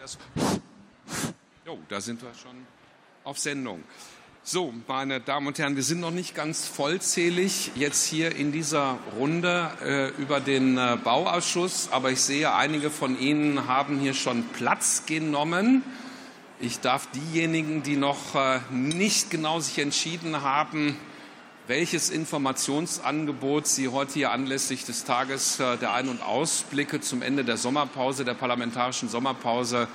Das jo, da sind wir schon auf Sendung. So, meine Damen und Herren, wir sind noch nicht ganz vollzählig jetzt hier in dieser Runde äh, über den äh, Bauausschuss, aber ich sehe, einige von Ihnen haben hier schon Platz genommen. Ich darf diejenigen, die noch äh, nicht genau sich entschieden haben, welches Informationsangebot Sie heute hier anlässlich des Tages äh, der Ein- und Ausblicke zum Ende der Sommerpause, der parlamentarischen Sommerpause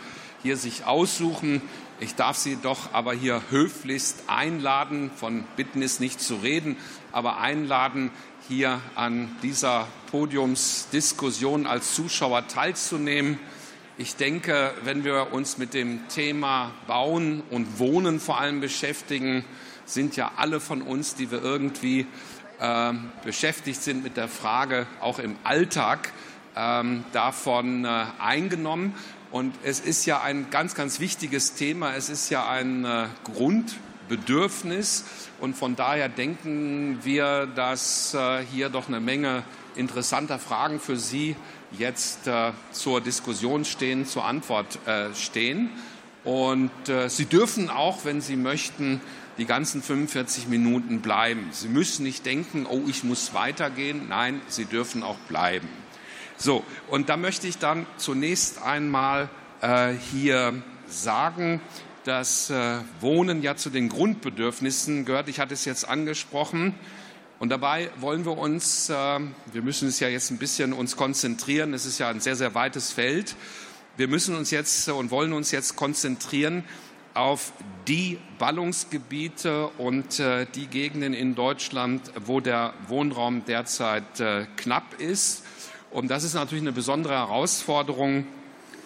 hier sich aussuchen. Ich darf Sie doch aber hier höflichst einladen, von Bitten ist nicht zu reden, aber einladen, hier an dieser Podiumsdiskussion als Zuschauer teilzunehmen. Ich denke, wenn wir uns mit dem Thema Bauen und Wohnen vor allem beschäftigen, sind ja alle von uns, die wir irgendwie äh, beschäftigt sind mit der Frage, auch im Alltag, ähm, davon äh, eingenommen. Und es ist ja ein ganz, ganz wichtiges Thema. Es ist ja ein äh, Grundbedürfnis. Und von daher denken wir, dass äh, hier doch eine Menge interessanter Fragen für Sie jetzt äh, zur Diskussion stehen, zur Antwort äh, stehen. Und äh, Sie dürfen auch, wenn Sie möchten, die ganzen 45 Minuten bleiben. Sie müssen nicht denken, oh, ich muss weitergehen. Nein, Sie dürfen auch bleiben. So, und da möchte ich dann zunächst einmal äh, hier sagen, dass äh, Wohnen ja zu den Grundbedürfnissen gehört. Ich hatte es jetzt angesprochen. Und dabei wollen wir uns, äh, wir müssen es ja jetzt ein bisschen uns konzentrieren. Es ist ja ein sehr, sehr weites Feld. Wir müssen uns jetzt und wollen uns jetzt konzentrieren auf die Ballungsgebiete und äh, die Gegenden in Deutschland, wo der Wohnraum derzeit äh, knapp ist. Und das ist natürlich eine besondere Herausforderung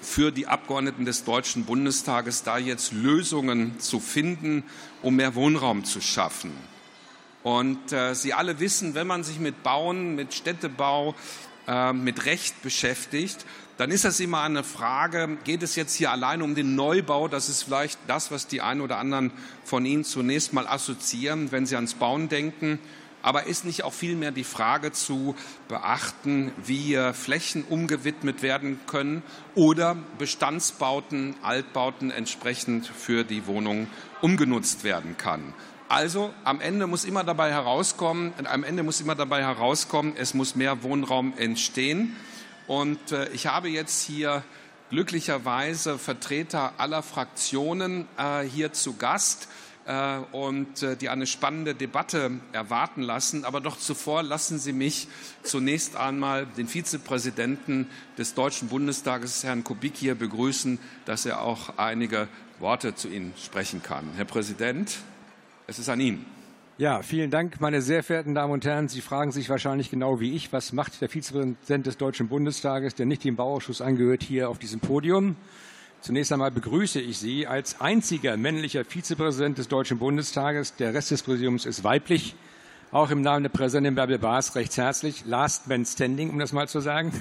für die Abgeordneten des Deutschen Bundestages, da jetzt Lösungen zu finden, um mehr Wohnraum zu schaffen. Und äh, Sie alle wissen, wenn man sich mit Bauen, mit Städtebau, äh, mit Recht beschäftigt, dann ist das immer eine Frage, geht es jetzt hier allein um den Neubau? Das ist vielleicht das, was die einen oder anderen von Ihnen zunächst mal assoziieren, wenn sie ans Bauen denken. Aber ist nicht auch vielmehr die Frage zu beachten, wie Flächen umgewidmet werden können oder Bestandsbauten, Altbauten entsprechend für die Wohnung umgenutzt werden kann? Also am Ende muss immer dabei herauskommen, am Ende muss immer dabei herauskommen, es muss mehr Wohnraum entstehen. Und äh, ich habe jetzt hier glücklicherweise Vertreter aller Fraktionen äh, hier zu Gast äh, und äh, die eine spannende Debatte erwarten lassen. Aber doch zuvor lassen Sie mich zunächst einmal den Vizepräsidenten des Deutschen Bundestages, Herrn Kubik, hier begrüßen, dass er auch einige Worte zu Ihnen sprechen kann. Herr Präsident, es ist an Ihnen. Ja, vielen Dank, meine sehr verehrten Damen und Herren. Sie fragen sich wahrscheinlich genau wie ich, was macht der Vizepräsident des Deutschen Bundestages, der nicht dem Bauausschuss angehört, hier auf diesem Podium? Zunächst einmal begrüße ich Sie als einziger männlicher Vizepräsident des Deutschen Bundestages. Der Rest des Präsidiums ist weiblich. Auch im Namen der Präsidentin Bärbel Baas recht herzlich. Last man standing, um das mal zu sagen.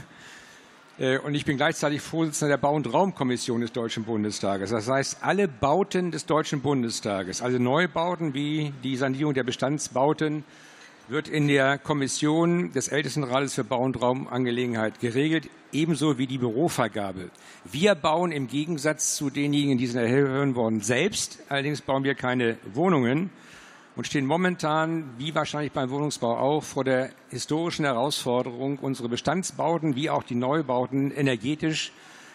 Äh, und ich bin gleichzeitig Vorsitzender der Bau- und Raumkommission des Deutschen Bundestages. Das heißt, alle Bauten des Deutschen Bundestages, also Neubauten wie die Sanierung der Bestandsbauten, wird in der Kommission des Ältestenrates für Bau- und Raumangelegenheit geregelt, ebenso wie die Bürovergabe. Wir bauen im Gegensatz zu denjenigen, die sind erhören worden, selbst. Allerdings bauen wir keine Wohnungen und stehen momentan, wie wahrscheinlich beim Wohnungsbau auch, vor der historischen Herausforderung, unsere Bestandsbauten wie auch die Neubauten energetisch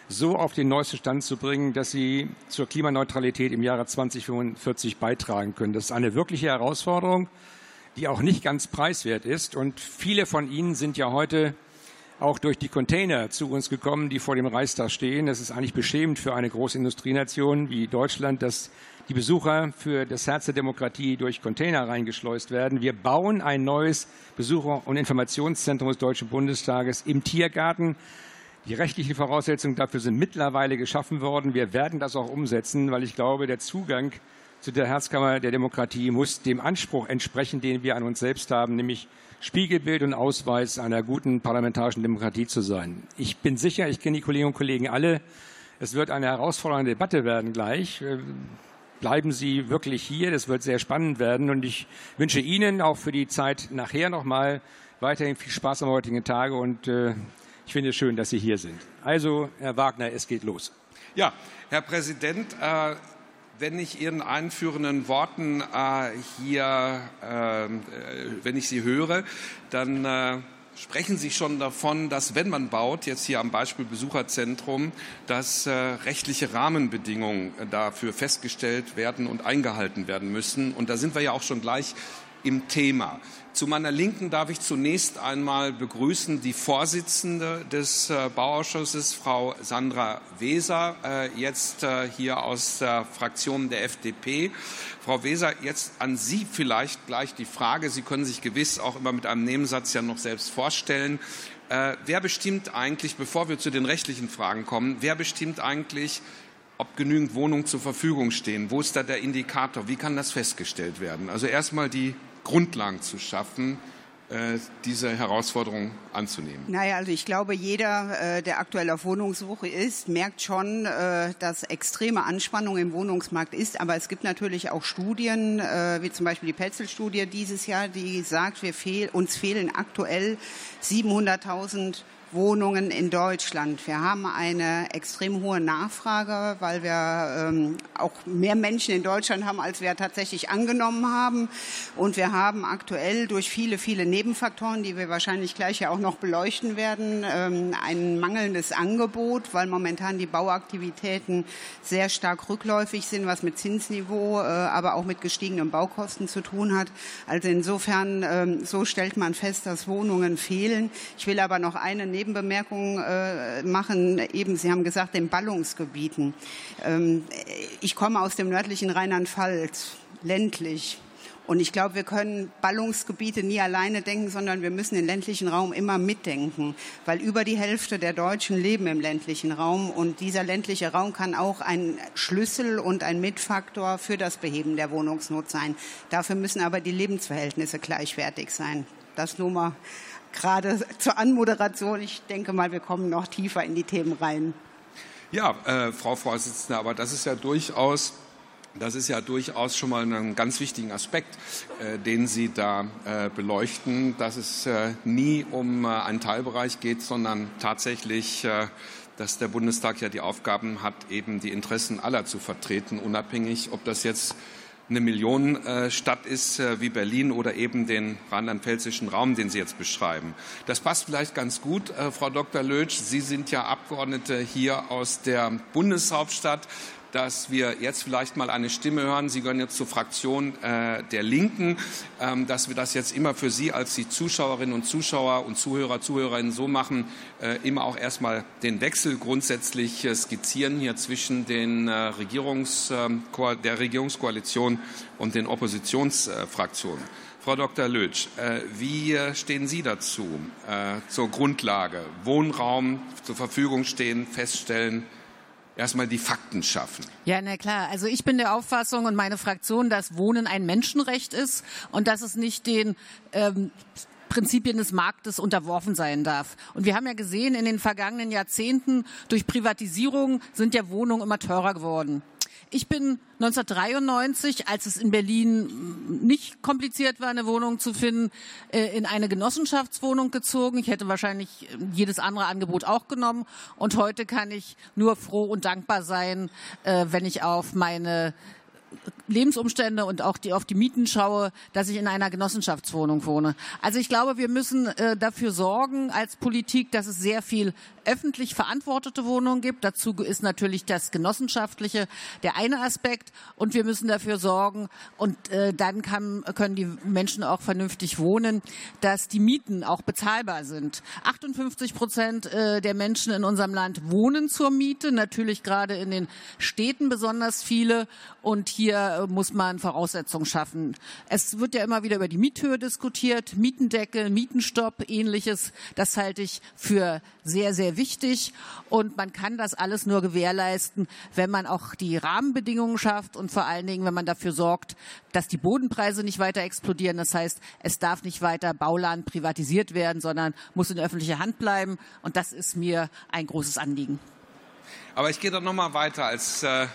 so auf den neuesten Stand zu bringen, dass sie zur Klimaneutralität im Jahre 2045 beitragen können. Das ist eine wirkliche Herausforderung, die auch nicht ganz preiswert ist. Und viele von Ihnen sind ja heute auch durch die Container zu uns gekommen, die vor dem Reichstag stehen. Es ist eigentlich beschämend für eine große Industrienation wie Deutschland, dass die Besucher für das Herz der Demokratie durch Container reingeschleust werden. Wir bauen ein neues Besucher- und Informationszentrum des Deutschen Bundestages im Tiergarten. Die rechtlichen Voraussetzungen dafür sind mittlerweile geschaffen worden. Wir werden das auch umsetzen, weil ich glaube, der Zugang zu der Herzkammer der Demokratie muss dem Anspruch entsprechen, den wir an uns selbst haben, nämlich Spiegelbild und Ausweis einer guten parlamentarischen Demokratie zu sein. Ich bin sicher, ich kenne die Kolleginnen und Kollegen alle, es wird eine herausfordernde Debatte werden gleich bleiben Sie wirklich hier. Das wird sehr spannend werden. Und ich wünsche Ihnen auch für die Zeit nachher nochmal weiterhin viel Spaß am heutigen Tage. Und äh, ich finde es schön, dass Sie hier sind. Also, Herr Wagner, es geht los. Ja, Herr Präsident, äh, wenn ich Ihren einführenden Worten äh, hier, äh, wenn ich sie höre, dann äh, sprechen Sie schon davon, dass wenn man baut, jetzt hier am Beispiel Besucherzentrum, dass äh, rechtliche Rahmenbedingungen dafür festgestellt werden und eingehalten werden müssen. Und da sind wir ja auch schon gleich im Thema. Zu meiner Linken darf ich zunächst einmal begrüßen die Vorsitzende des äh, Bauausschusses, Frau Sandra Weser, äh, jetzt äh, hier aus der Fraktion der FDP. Frau Weser, jetzt an Sie vielleicht gleich die Frage. Sie können sich gewiss auch immer mit einem Nebensatz ja noch selbst vorstellen. Wer bestimmt eigentlich, bevor wir zu den rechtlichen Fragen kommen, wer bestimmt eigentlich, ob genügend Wohnungen zur Verfügung stehen? Wo ist da der Indikator? Wie kann das festgestellt werden? Also erstmal die Grundlagen zu schaffen, äh, diese Herausforderung anzunehmen? Naja, also ich glaube, jeder, äh, der aktuell auf Wohnungssuche ist, merkt schon, äh, dass extreme Anspannung im Wohnungsmarkt ist. Aber es gibt natürlich auch Studien, wie zum Beispiel die Petzel-Studie dieses Jahr, die sagt, wir fehl, uns fehlen aktuell 700.000 Wohnungen in Deutschland. Wir haben eine extrem hohe Nachfrage, weil wir ähm, auch mehr Menschen in Deutschland haben, als wir tatsächlich angenommen haben. Und wir haben aktuell durch viele, viele Nebenfaktoren, die wir wahrscheinlich gleich ja auch noch beleuchten werden, ähm, ein mangelndes Angebot, weil momentan die Bauaktivitäten sehr stark rückläufig sind, was mit Zinsniveau, äh, aber auch mit gestiegenen Baukosten zu tun hat. Also insofern, ähm, so stellt man fest, dass Wohnungen fehlen. Ich will aber noch eine Neben Nebenbemerkung äh, machen. Eben, Sie haben gesagt, den Ballungsgebieten. Ähm, ich komme aus dem nördlichen Rheinland-Pfalz, ländlich. Und ich glaube, wir können Ballungsgebiete nie alleine denken, sondern wir müssen den ländlichen Raum immer mitdenken, weil über die Hälfte der Deutschen leben im ländlichen Raum und dieser ländliche Raum kann auch ein Schlüssel und ein Mitfaktor für das Beheben der Wohnungsnot sein. Dafür müssen aber die Lebensverhältnisse gleichwertig sein. Das nur mal gerade zur Anmoderation. Ich denke mal, wir kommen noch tiefer in die Themen rein. Ja, äh, Frau Vorsitzende, aber das ist ja durchaus das ist ja durchaus schon mal ein ganz wichtigen Aspekt, äh, den Sie da äh, beleuchten, dass es äh, nie um äh, einen Teilbereich geht, sondern tatsächlich, äh, dass der Bundestag ja die Aufgaben hat, eben die Interessen aller zu vertreten, unabhängig, ob das jetzt eine Millionenstadt ist äh, wie Berlin oder eben den rheinland-pfälzischen Raum, den Sie jetzt beschreiben. Das passt vielleicht ganz gut, äh, Frau Dr. Lötsch. Sie sind ja Abgeordnete hier aus der Bundeshauptstadt dass wir jetzt vielleicht mal eine Stimme hören. Sie gehören jetzt zur Fraktion äh, der Linken, ähm, dass wir das jetzt immer für Sie als die Zuschauerinnen und Zuschauer und Zuhörer, Zuhörerinnen so machen, äh, immer auch erstmal den Wechsel grundsätzlich äh, skizzieren hier zwischen den äh, Regierungs, ähm, der Regierungskoalition und den Oppositionsfraktionen. Frau Dr. Lötsch, äh, wie stehen Sie dazu, äh, zur Grundlage? Wohnraum zur Verfügung stehen, feststellen, erstmal die Fakten schaffen. Ja, na klar. Also ich bin der Auffassung und meine Fraktion, dass Wohnen ein Menschenrecht ist und dass es nicht den ähm, Prinzipien des Marktes unterworfen sein darf. Und wir haben ja gesehen, in den vergangenen Jahrzehnten durch Privatisierung sind ja Wohnungen immer teurer geworden. Ich bin 1993, als es in Berlin nicht kompliziert war, eine Wohnung zu finden, äh, in eine Genossenschaftswohnung gezogen. Ich hätte wahrscheinlich jedes andere Angebot auch genommen. Und heute kann ich nur froh und dankbar sein, äh, wenn ich auf meine Lebensumstände und auch die, auf die Mieten schaue, dass ich in einer Genossenschaftswohnung wohne. Also ich glaube, wir müssen äh, dafür sorgen als Politik, dass es sehr viel öffentlich verantwortete Wohnungen gibt. Dazu ist natürlich das Genossenschaftliche der eine Aspekt. Und wir müssen dafür sorgen, und äh, dann kann, können die Menschen auch vernünftig wohnen, dass die Mieten auch bezahlbar sind. 58 Prozent äh, der Menschen in unserem Land wohnen zur Miete, natürlich gerade in den Städten besonders viele. Und hier muss man Voraussetzungen schaffen. Es wird ja immer wieder über die Miethöhe diskutiert, Mietendeckel, Mietenstopp, ähnliches. Das halte ich für sehr, sehr wichtig. Und man kann das alles nur gewährleisten, wenn man auch die Rahmenbedingungen schafft und vor allen Dingen, wenn man dafür sorgt, dass die Bodenpreise nicht weiter explodieren. Das heißt, es darf nicht weiter Bauland privatisiert werden, sondern muss in öffentlicher Hand bleiben. Und das ist mir ein großes Anliegen. Aber ich gehe doch noch mal weiter als äh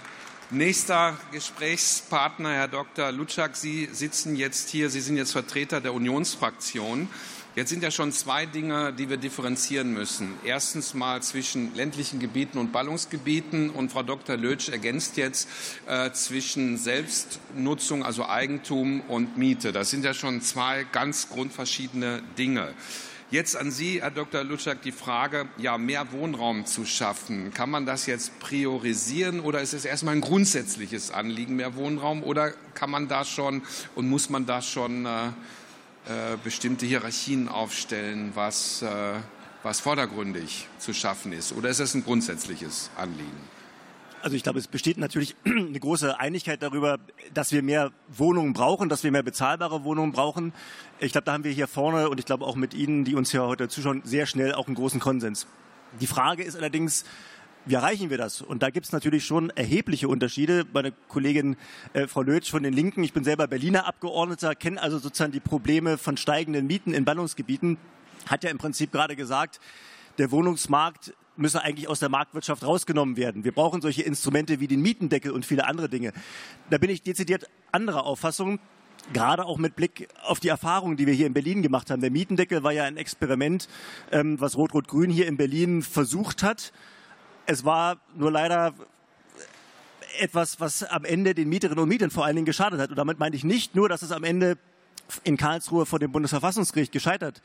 Nächster Gesprächspartner, Herr Dr. Lutschak, Sie sitzen jetzt hier, Sie sind jetzt Vertreter der Unionsfraktion. Jetzt sind ja schon zwei Dinge, die wir differenzieren müssen. Erstens mal zwischen ländlichen Gebieten und Ballungsgebieten. Und Frau Dr. Lötsch ergänzt jetzt äh, zwischen Selbstnutzung, also Eigentum und Miete. Das sind ja schon zwei ganz grundverschiedene Dinge. Jetzt an Sie, Herr Dr. Lutschak, die Frage, ja, mehr Wohnraum zu schaffen. Kann man das jetzt priorisieren oder ist es erstmal ein grundsätzliches Anliegen, mehr Wohnraum? Oder kann man da schon und muss man da schon äh, äh, bestimmte Hierarchien aufstellen, was, äh, was vordergründig zu schaffen ist? Oder ist es ein grundsätzliches Anliegen? Also ich glaube, es besteht natürlich eine große Einigkeit darüber, dass wir mehr Wohnungen brauchen, dass wir mehr bezahlbare Wohnungen brauchen. Ich glaube, da haben wir hier vorne und ich glaube auch mit Ihnen, die uns hier heute zuschauen, sehr schnell auch einen großen Konsens. Die Frage ist allerdings, wie erreichen wir das? Und da gibt es natürlich schon erhebliche Unterschiede. Meine Kollegin äh, Frau Lötsch von den Linken, ich bin selber Berliner Abgeordneter, kenne also sozusagen die Probleme von steigenden Mieten in Ballungsgebieten, hat ja im Prinzip gerade gesagt, der Wohnungsmarkt müsse eigentlich aus der Marktwirtschaft rausgenommen werden. Wir brauchen solche Instrumente wie den Mietendeckel und viele andere Dinge. Da bin ich dezidiert anderer Auffassung. Gerade auch mit Blick auf die Erfahrungen, die wir hier in Berlin gemacht haben. Der Mietendeckel war ja ein Experiment, ähm, was Rot-Rot-Grün hier in Berlin versucht hat. Es war nur leider etwas, was am Ende den Mieterinnen und Mietern vor allen Dingen geschadet hat. Und damit meine ich nicht nur, dass es am Ende in Karlsruhe vor dem Bundesverfassungsgericht gescheitert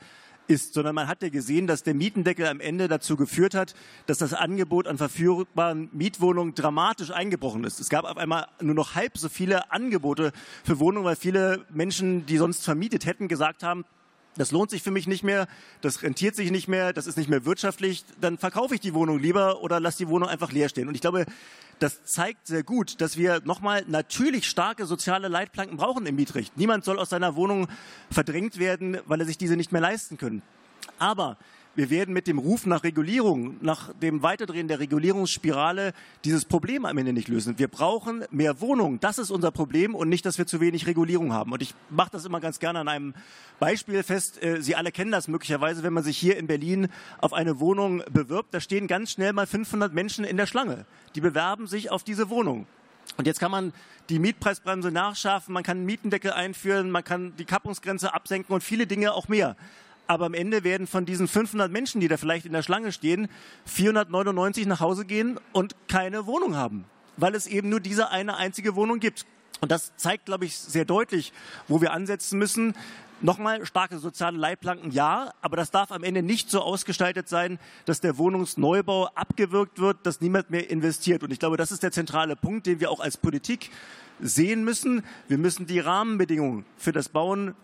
ist, sondern man hat ja gesehen, dass der Mietendeckel am Ende dazu geführt hat, dass das Angebot an verfügbaren Mietwohnungen dramatisch eingebrochen ist. Es gab auf einmal nur noch halb so viele Angebote für Wohnungen, weil viele Menschen, die sonst vermietet hätten, gesagt haben, das lohnt sich für mich nicht mehr, das rentiert sich nicht mehr, das ist nicht mehr wirtschaftlich, dann verkaufe ich die Wohnung lieber oder lasse die Wohnung einfach leer stehen. Und ich glaube, das zeigt sehr gut, dass wir nochmal natürlich starke soziale Leitplanken brauchen im Mietrecht. Niemand soll aus seiner Wohnung verdrängt werden, weil er sich diese nicht mehr leisten kann. Aber wir werden mit dem Ruf nach Regulierung, nach dem Weiterdrehen der Regulierungsspirale dieses Problem am Ende nicht lösen. Wir brauchen mehr Wohnungen. Das ist unser Problem und nicht, dass wir zu wenig Regulierung haben. Und ich mache das immer ganz gerne an einem Beispiel fest. Äh, Sie alle kennen das möglicherweise, wenn man sich hier in Berlin auf eine Wohnung bewirbt. Da stehen ganz schnell mal 500 Menschen in der Schlange. Die bewerben sich auf diese Wohnung. Und jetzt kann man die Mietpreisbremse nachschärfen, man kann einen Mietendeckel einführen, man kann die Kappungsgrenze absenken und viele Dinge auch mehr aber am Ende werden von diesen 500 Menschen, die da vielleicht in der Schlange stehen, 499 nach Hause gehen und keine Wohnung haben, weil es eben nur diese eine einzige Wohnung gibt. Und das zeigt, glaube ich, sehr deutlich, wo wir ansetzen müssen. Nochmal, starke soziale Leitplanken, ja, aber das darf am Ende nicht so ausgestaltet sein, dass der Wohnungsneubau abgewirkt wird, dass niemand mehr investiert. Und ich glaube, das ist der zentrale Punkt, den wir auch als Politik sehen müssen. Wir müssen die Rahmenbedingungen für das Bauen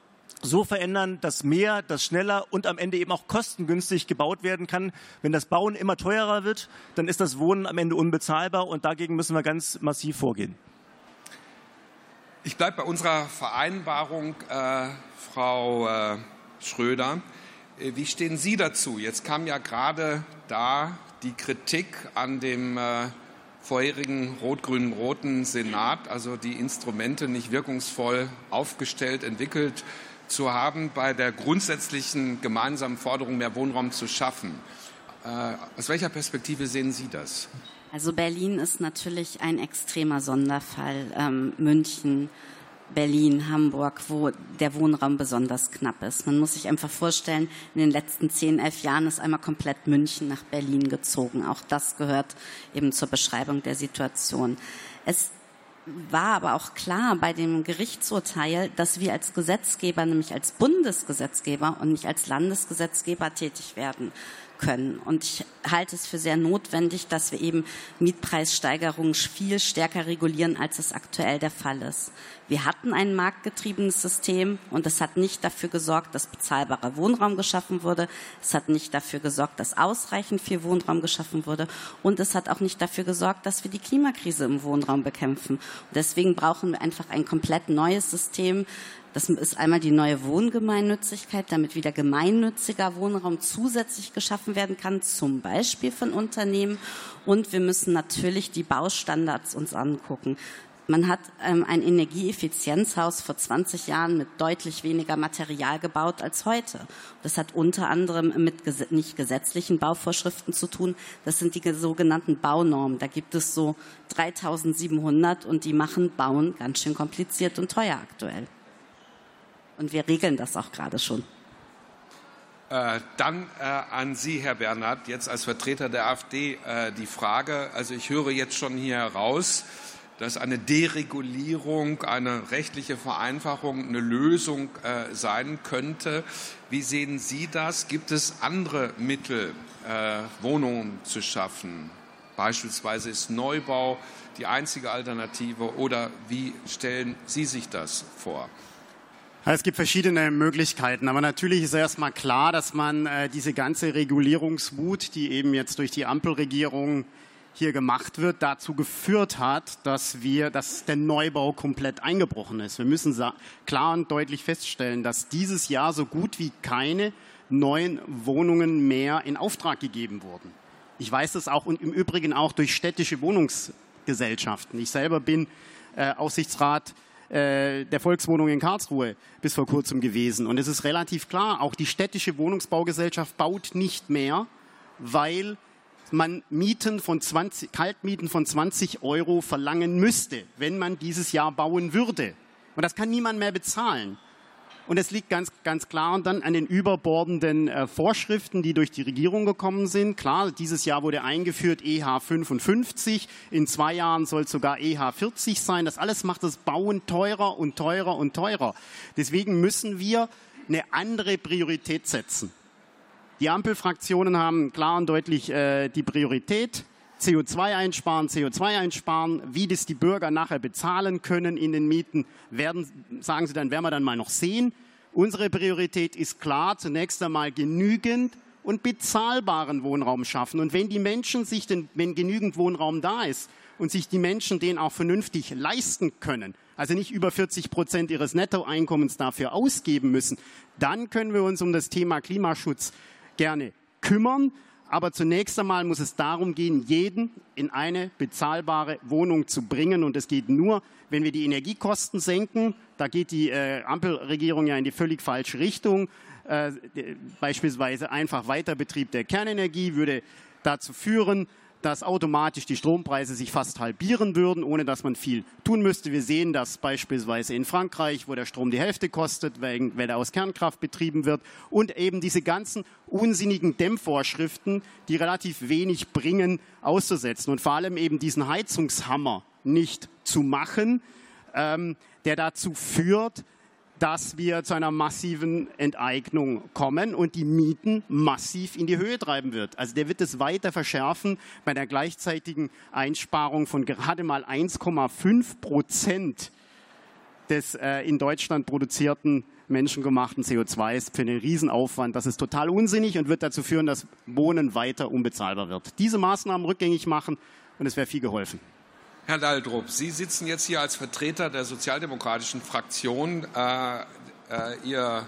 so verändern, dass mehr, dass schneller und am Ende eben auch kostengünstig gebaut werden kann. Wenn das Bauen immer teurer wird, dann ist das Wohnen am Ende unbezahlbar und dagegen müssen wir ganz massiv vorgehen. Ich bleibe bei unserer Vereinbarung, äh, Frau äh, Schröder. Äh, wie stehen Sie dazu? Jetzt kam ja gerade da die Kritik an dem äh, vorherigen rot-grün-roten Senat, also die Instrumente nicht wirkungsvoll aufgestellt, entwickelt zu haben, bei der grundsätzlichen gemeinsamen Forderung, mehr Wohnraum zu schaffen. Äh, aus welcher Perspektive sehen Sie das? Also Berlin ist natürlich ein extremer Sonderfall. Ähm, München, Berlin, Hamburg, wo der Wohnraum besonders knapp ist. Man muss sich einfach vorstellen, in den letzten zehn, elf Jahren ist einmal komplett München nach Berlin gezogen. Auch das gehört eben zur Beschreibung der Situation. Es war aber auch klar bei dem Gerichtsurteil, dass wir als Gesetzgeber, nämlich als Bundesgesetzgeber und nicht als Landesgesetzgeber tätig werden können. Und ich halte es für sehr notwendig, dass wir eben Mietpreissteigerungen viel stärker regulieren, als es aktuell der Fall ist. Wir hatten ein marktgetriebenes System und es hat nicht dafür gesorgt, dass bezahlbarer Wohnraum geschaffen wurde. Es hat nicht dafür gesorgt, dass ausreichend viel Wohnraum geschaffen wurde. Und es hat auch nicht dafür gesorgt, dass wir die Klimakrise im Wohnraum bekämpfen. Und deswegen brauchen wir einfach ein komplett neues System, das ist einmal die neue Wohngemeinnützigkeit, damit wieder gemeinnütziger Wohnraum zusätzlich geschaffen werden kann, zum Beispiel von Unternehmen. Und wir müssen natürlich die Baustandards uns angucken. Man hat ähm, ein Energieeffizienzhaus vor 20 Jahren mit deutlich weniger Material gebaut als heute. Das hat unter anderem mit ges nicht gesetzlichen Bauvorschriften zu tun. Das sind die sogenannten Baunormen. Da gibt es so 3700 und die machen Bauen ganz schön kompliziert und teuer aktuell. Und wir regeln das auch gerade schon. Äh, dann äh, an Sie, Herr Bernhard, jetzt als Vertreter der AfD äh, die Frage. Also ich höre jetzt schon hier heraus, dass eine Deregulierung, eine rechtliche Vereinfachung eine Lösung äh, sein könnte. Wie sehen Sie das? Gibt es andere Mittel, äh, Wohnungen zu schaffen? Beispielsweise ist Neubau die einzige Alternative oder wie stellen Sie sich das vor? Es gibt verschiedene Möglichkeiten, aber natürlich ist erstmal klar, dass man äh, diese ganze Regulierungswut, die eben jetzt durch die Ampelregierung hier gemacht wird, dazu geführt hat, dass wir, dass der Neubau komplett eingebrochen ist. Wir müssen klar und deutlich feststellen, dass dieses Jahr so gut wie keine neuen Wohnungen mehr in Auftrag gegeben wurden. Ich weiß das auch und im Übrigen auch durch städtische Wohnungsgesellschaften. Ich selber bin äh, Aufsichtsrat äh, der Volkswohnung in Karlsruhe bis vor kurzem gewesen. Und es ist relativ klar, auch die städtische Wohnungsbaugesellschaft baut nicht mehr, weil man Mieten von 20, Kaltmieten von 20 Euro verlangen müsste, wenn man dieses Jahr bauen würde. Und das kann niemand mehr bezahlen. Und es liegt ganz, ganz klar dann an den überbordenden äh, Vorschriften, die durch die Regierung gekommen sind. Klar, dieses Jahr wurde eingeführt EH 55. In zwei Jahren soll es sogar EH 40 sein. Das alles macht das Bauen teurer und teurer und teurer. Deswegen müssen wir eine andere Priorität setzen. Die Ampelfraktionen haben klar und deutlich äh, die Priorität CO2 einsparen, CO2 einsparen, wie das die Bürger nachher bezahlen können in den Mieten, werden, sagen sie dann, werden wir dann mal noch sehen. Unsere Priorität ist klar, zunächst einmal genügend und bezahlbaren Wohnraum schaffen. Und wenn die Menschen sich, den, wenn genügend Wohnraum da ist und sich die Menschen den auch vernünftig leisten können, also nicht über 40 Prozent ihres Nettoeinkommens dafür ausgeben müssen, dann können wir uns um das Thema Klimaschutz gerne kümmern. Aber zunächst einmal muss es darum gehen, jeden in eine bezahlbare Wohnung zu bringen. Und es geht nur, wenn wir die Energiekosten senken. Da geht die äh, Ampelregierung ja in die völlig falsche Richtung. Äh, beispielsweise einfach Weiterbetrieb der Kernenergie würde dazu führen, dass automatisch die Strompreise sich fast halbieren würden, ohne dass man viel tun müsste. Wir sehen das beispielsweise in Frankreich, wo der Strom die Hälfte kostet, weil er aus Kernkraft betrieben wird. Und eben diese ganzen unsinnigen Dämmvorschriften, die relativ wenig bringen, auszusetzen. Und vor allem eben diesen Heizungshammer nicht zu machen, ähm, der dazu führt, dass wir zu einer massiven Enteignung kommen und die Mieten massiv in die Höhe treiben wird. Also der wird es weiter verschärfen bei der gleichzeitigen Einsparung von gerade mal 1,5 Prozent des äh, in Deutschland produzierten menschengemachten CO2s für einen Riesenaufwand. Das ist total unsinnig und wird dazu führen, dass Wohnen weiter unbezahlbar wird. Diese Maßnahmen rückgängig machen und es wäre viel geholfen. Herr Daldrup, Sie sitzen jetzt hier als Vertreter der sozialdemokratischen Fraktion. Äh, äh, Ihr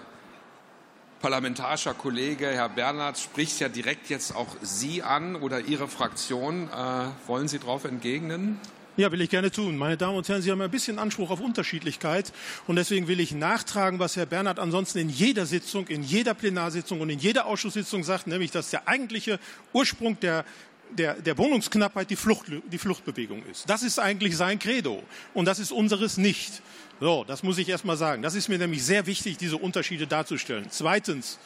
parlamentarischer Kollege Herr Bernhard spricht ja direkt jetzt auch Sie an oder Ihre Fraktion. Äh, wollen Sie darauf entgegnen? Ja, will ich gerne tun. Meine Damen und Herren, Sie haben ein bisschen Anspruch auf Unterschiedlichkeit und deswegen will ich nachtragen, was Herr Bernhard ansonsten in jeder Sitzung, in jeder Plenarsitzung und in jeder Ausschusssitzung sagt, nämlich, dass der eigentliche Ursprung der der, der Wohnungsknappheit die, Flucht, die Fluchtbewegung ist. Das ist eigentlich sein Credo und das ist unseres nicht. So, das muss ich erst mal sagen. Das ist mir nämlich sehr wichtig, diese Unterschiede darzustellen. Zweitens,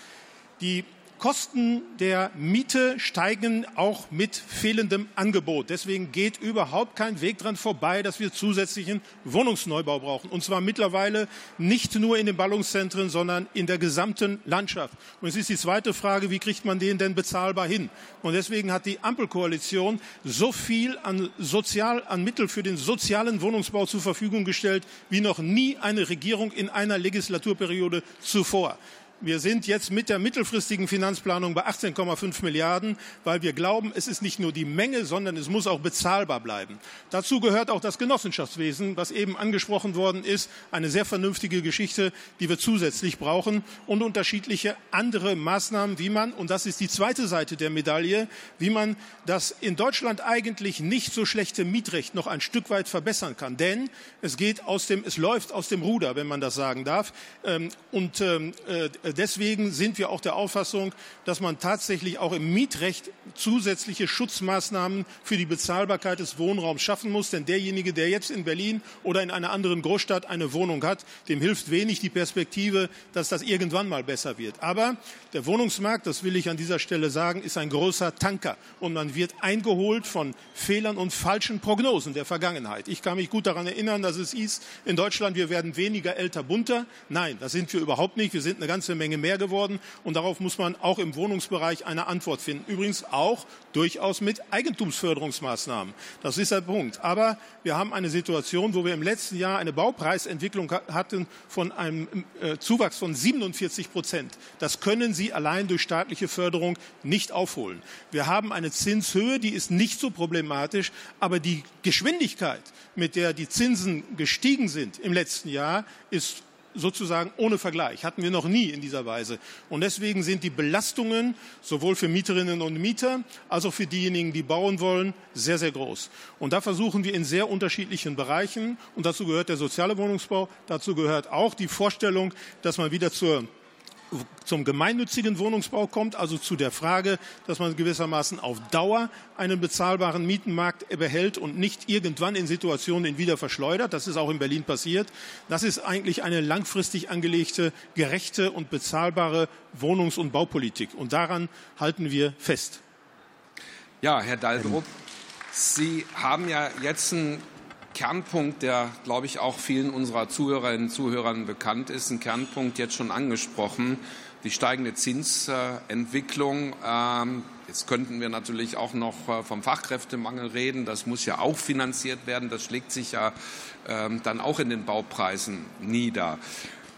die Kosten der Miete steigen auch mit fehlendem Angebot. Deswegen geht überhaupt kein Weg dran vorbei, dass wir zusätzlichen Wohnungsneubau brauchen. Und zwar mittlerweile nicht nur in den Ballungszentren, sondern in der gesamten Landschaft. Und es ist die zweite Frage, wie kriegt man den denn bezahlbar hin? Und deswegen hat die Ampelkoalition so viel an, Sozial, an Mittel für den sozialen Wohnungsbau zur Verfügung gestellt, wie noch nie eine Regierung in einer Legislaturperiode zuvor. Wir sind jetzt mit der mittelfristigen Finanzplanung bei 18,5 Milliarden, weil wir glauben, es ist nicht nur die Menge, sondern es muss auch bezahlbar bleiben. Dazu gehört auch das Genossenschaftswesen, was eben angesprochen worden ist. Eine sehr vernünftige Geschichte, die wir zusätzlich brauchen und unterschiedliche andere Maßnahmen, wie man, und das ist die zweite Seite der Medaille, wie man das in Deutschland eigentlich nicht so schlechte Mietrecht noch ein Stück weit verbessern kann. Denn es geht aus dem, es läuft aus dem Ruder, wenn man das sagen darf. Ähm, und ähm, äh, deswegen sind wir auch der Auffassung, dass man tatsächlich auch im Mietrecht zusätzliche Schutzmaßnahmen für die Bezahlbarkeit des Wohnraums schaffen muss. Denn derjenige, der jetzt in Berlin oder in einer anderen Großstadt eine Wohnung hat, dem hilft wenig die Perspektive, dass das irgendwann mal besser wird. Aber der Wohnungsmarkt, das will ich an dieser Stelle sagen, ist ein großer Tanker und man wird eingeholt von Fehlern und falschen Prognosen der Vergangenheit. Ich kann mich gut daran erinnern, dass es hieß, in Deutschland, wir werden weniger älter bunter. Nein, das sind wir überhaupt nicht. Wir sind eine ganze Menge mehr geworden und darauf muss man auch im Wohnungsbereich eine Antwort finden. Übrigens auch durchaus mit Eigentumsförderungsmaßnahmen. Das ist der Punkt. Aber wir haben eine Situation, wo wir im letzten Jahr eine Baupreisentwicklung hatten von einem äh, Zuwachs von 47 Prozent. Das können Sie allein durch staatliche Förderung nicht aufholen. Wir haben eine Zinshöhe, die ist nicht so problematisch, aber die Geschwindigkeit, mit der die Zinsen gestiegen sind im letzten Jahr, ist sozusagen ohne Vergleich. Hatten wir noch nie in dieser Weise. Und deswegen sind die Belastungen sowohl für Mieterinnen und Mieter als auch für diejenigen, die bauen wollen, sehr, sehr groß. Und da versuchen wir in sehr unterschiedlichen Bereichen, und dazu gehört der soziale Wohnungsbau, dazu gehört auch die Vorstellung, dass man wieder zur zum gemeinnützigen Wohnungsbau kommt, also zu der Frage, dass man gewissermaßen auf Dauer einen bezahlbaren Mietenmarkt behält und nicht irgendwann in Situationen ihn wieder verschleudert. Das ist auch in Berlin passiert. Das ist eigentlich eine langfristig angelegte, gerechte und bezahlbare Wohnungs- und Baupolitik. Und daran halten wir fest. Ja, Herr Daldrup, Sie haben ja jetzt ein Kernpunkt, der, glaube ich, auch vielen unserer Zuhörerinnen und Zuhörern bekannt ist, ein Kernpunkt jetzt schon angesprochen, die steigende Zinsentwicklung. Ähm, jetzt könnten wir natürlich auch noch äh, vom Fachkräftemangel reden. Das muss ja auch finanziert werden. Das schlägt sich ja ähm, dann auch in den Baupreisen nieder.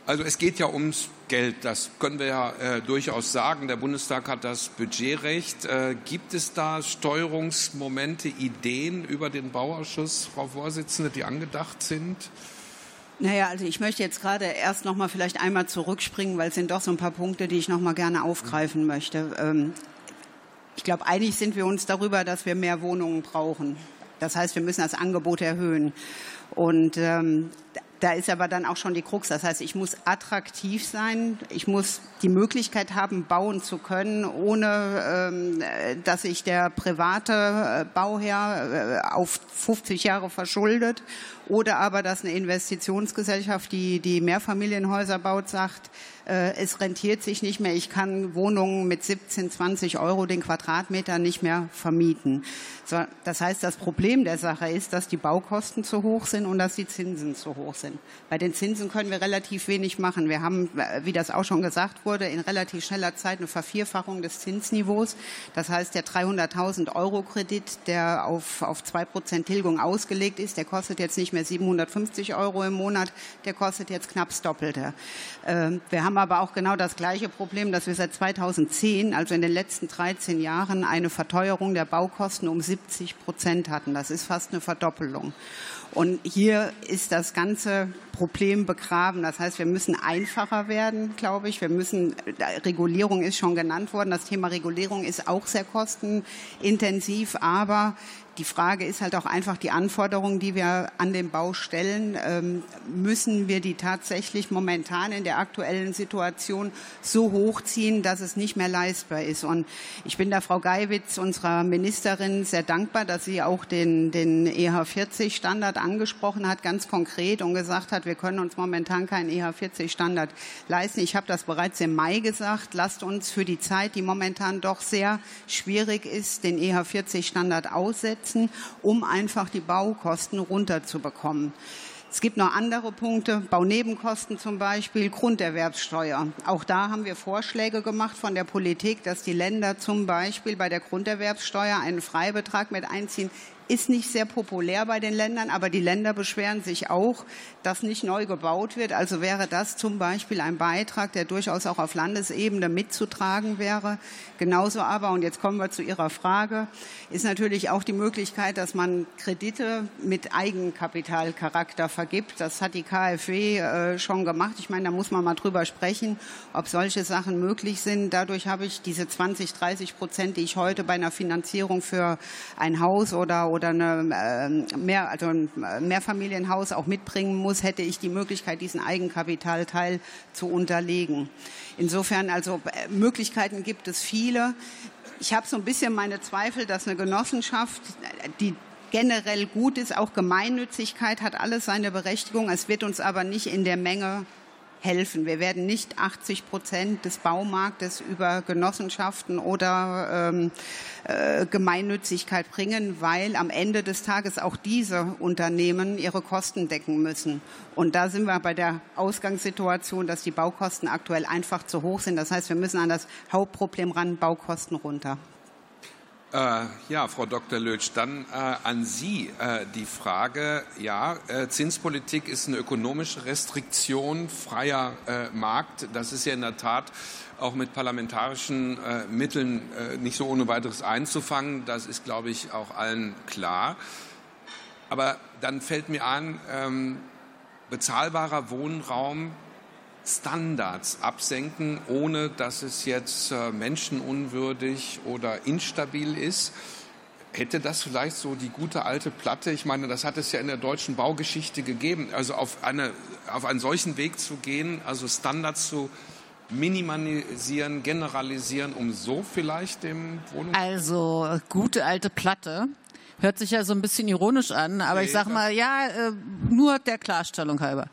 Also es geht ja ums Geld, das können wir ja äh, durchaus sagen. Der Bundestag hat das Budgetrecht. Äh, gibt es da Steuerungsmomente, Ideen über den Bauausschuss, Frau Vorsitzende, die angedacht sind? Naja, also ich möchte jetzt gerade erst noch mal vielleicht einmal zurückspringen, weil es sind doch so ein paar Punkte, die ich noch mal gerne aufgreifen möchte. Ähm, ich glaube, einig sind wir uns darüber, dass wir mehr Wohnungen brauchen. Das heißt, wir müssen das Angebot erhöhen. Und ähm, da ist aber dann auch schon die Krux. Das heißt, ich muss attraktiv sein. Ich muss die Möglichkeit haben, bauen zu können, ohne ähm, dass sich der private äh, Bauherr äh, auf 50 Jahre verschuldet. Oder aber, dass eine Investitionsgesellschaft, die die Mehrfamilienhäuser baut, sagt, äh, es rentiert sich nicht mehr. Ich kann Wohnungen mit 17, 20 Euro den Quadratmeter nicht mehr vermieten. Das heißt, das Problem der Sache ist, dass die Baukosten zu hoch sind und dass die Zinsen zu hoch sind. Bei den Zinsen können wir relativ wenig machen. Wir haben, wie das auch schon gesagt wurde, in relativ schneller Zeit eine Vervierfachung des Zinsniveaus. Das heißt, der 300.000 Euro Kredit, der auf, auf 2% Tilgung ausgelegt ist, der kostet jetzt nicht mehr 750 Euro im Monat, der kostet jetzt knapp das Doppelte. Ähm, wir haben aber auch genau das gleiche Problem, dass wir seit 2010, also in den letzten 13 Jahren, eine Verteuerung der Baukosten um 70 Prozent hatten. Das ist fast eine Verdoppelung. Und hier ist das ganze Problem begraben. Das heißt, wir müssen einfacher werden, glaube ich. Wir müssen, Regulierung ist schon genannt worden. Das Thema Regulierung ist auch sehr kostenintensiv, aber die Frage ist halt auch einfach die Anforderungen, die wir an den Bau stellen. Ähm, müssen wir die tatsächlich momentan in der aktuellen Situation so hochziehen, dass es nicht mehr leistbar ist? Und ich bin der Frau Geiwitz, unserer Ministerin, sehr dankbar, dass sie auch den, den EH40-Standard angesprochen hat, ganz konkret und gesagt hat, wir können uns momentan keinen EH40-Standard leisten. Ich habe das bereits im Mai gesagt. Lasst uns für die Zeit, die momentan doch sehr schwierig ist, den EH40-Standard aussetzen setzen, um einfach die Baukosten runterzubekommen. Es gibt noch andere Punkte, Baunebenkosten zum Beispiel, Grunderwerbssteuer. Auch da haben wir Vorschläge gemacht von der Politik, dass die Länder zum Beispiel bei der Grunderwerbssteuer einen Freibetrag mit einziehen ist nicht sehr populär bei den Ländern, aber die Länder beschweren sich auch, dass nicht neu gebaut wird. Also wäre das zum Beispiel ein Beitrag, der durchaus auch auf Landesebene mitzutragen wäre. Genauso aber, und jetzt kommen wir zu Ihrer Frage, ist natürlich auch die Möglichkeit, dass man Kredite mit Eigenkapitalcharakter vergibt. Das hat die KfW äh, schon gemacht. Ich meine, da muss man mal drüber sprechen, ob solche Sachen möglich sind. Dadurch habe ich diese 20, 30 Prozent, die ich heute bei einer Finanzierung für ein Haus oder oder eine, äh, mehr, also ein Mehrfamilienhaus auch mitbringen muss, hätte ich die Möglichkeit, diesen Eigenkapitalteil zu unterlegen. Insofern also äh, Möglichkeiten gibt es viele. Ich habe so ein bisschen meine Zweifel, dass eine Genossenschaft, die generell gut ist, auch Gemeinnützigkeit hat alles seine Berechtigung. Es wird uns aber nicht in der Menge helfen. Wir werden nicht 80 Prozent des Baumarktes über Genossenschaften oder ähm, äh, Gemeinnützigkeit bringen, weil am Ende des Tages auch diese Unternehmen ihre Kosten decken müssen. Und da sind wir bei der Ausgangssituation, dass die Baukosten aktuell einfach zu hoch sind. Das heißt, wir müssen an das Hauptproblem ran, Baukosten runter. Äh, ja, Frau Dr. Lötsch, dann äh, an Sie äh, die Frage, ja, äh, Zinspolitik ist eine ökonomische Restriktion, freier äh, Markt. Das ist ja in der Tat auch mit parlamentarischen äh, Mitteln nicht so ohne weiteres einzufangen. Das ist, glaube ich, auch allen klar. Aber dann fällt mir an, ähm, bezahlbarer Wohnraum Standards absenken, ohne dass es jetzt äh, menschenunwürdig oder instabil ist. Hätte das vielleicht so die gute alte Platte, ich meine, das hat es ja in der deutschen Baugeschichte gegeben, also auf, eine, auf einen solchen Weg zu gehen, also Standards zu minimalisieren, generalisieren, um so vielleicht dem Wohnungs... Also gute alte Platte Hört sich ja so ein bisschen ironisch an, aber nee, ich sag mal, ja, äh, nur der Klarstellung halber.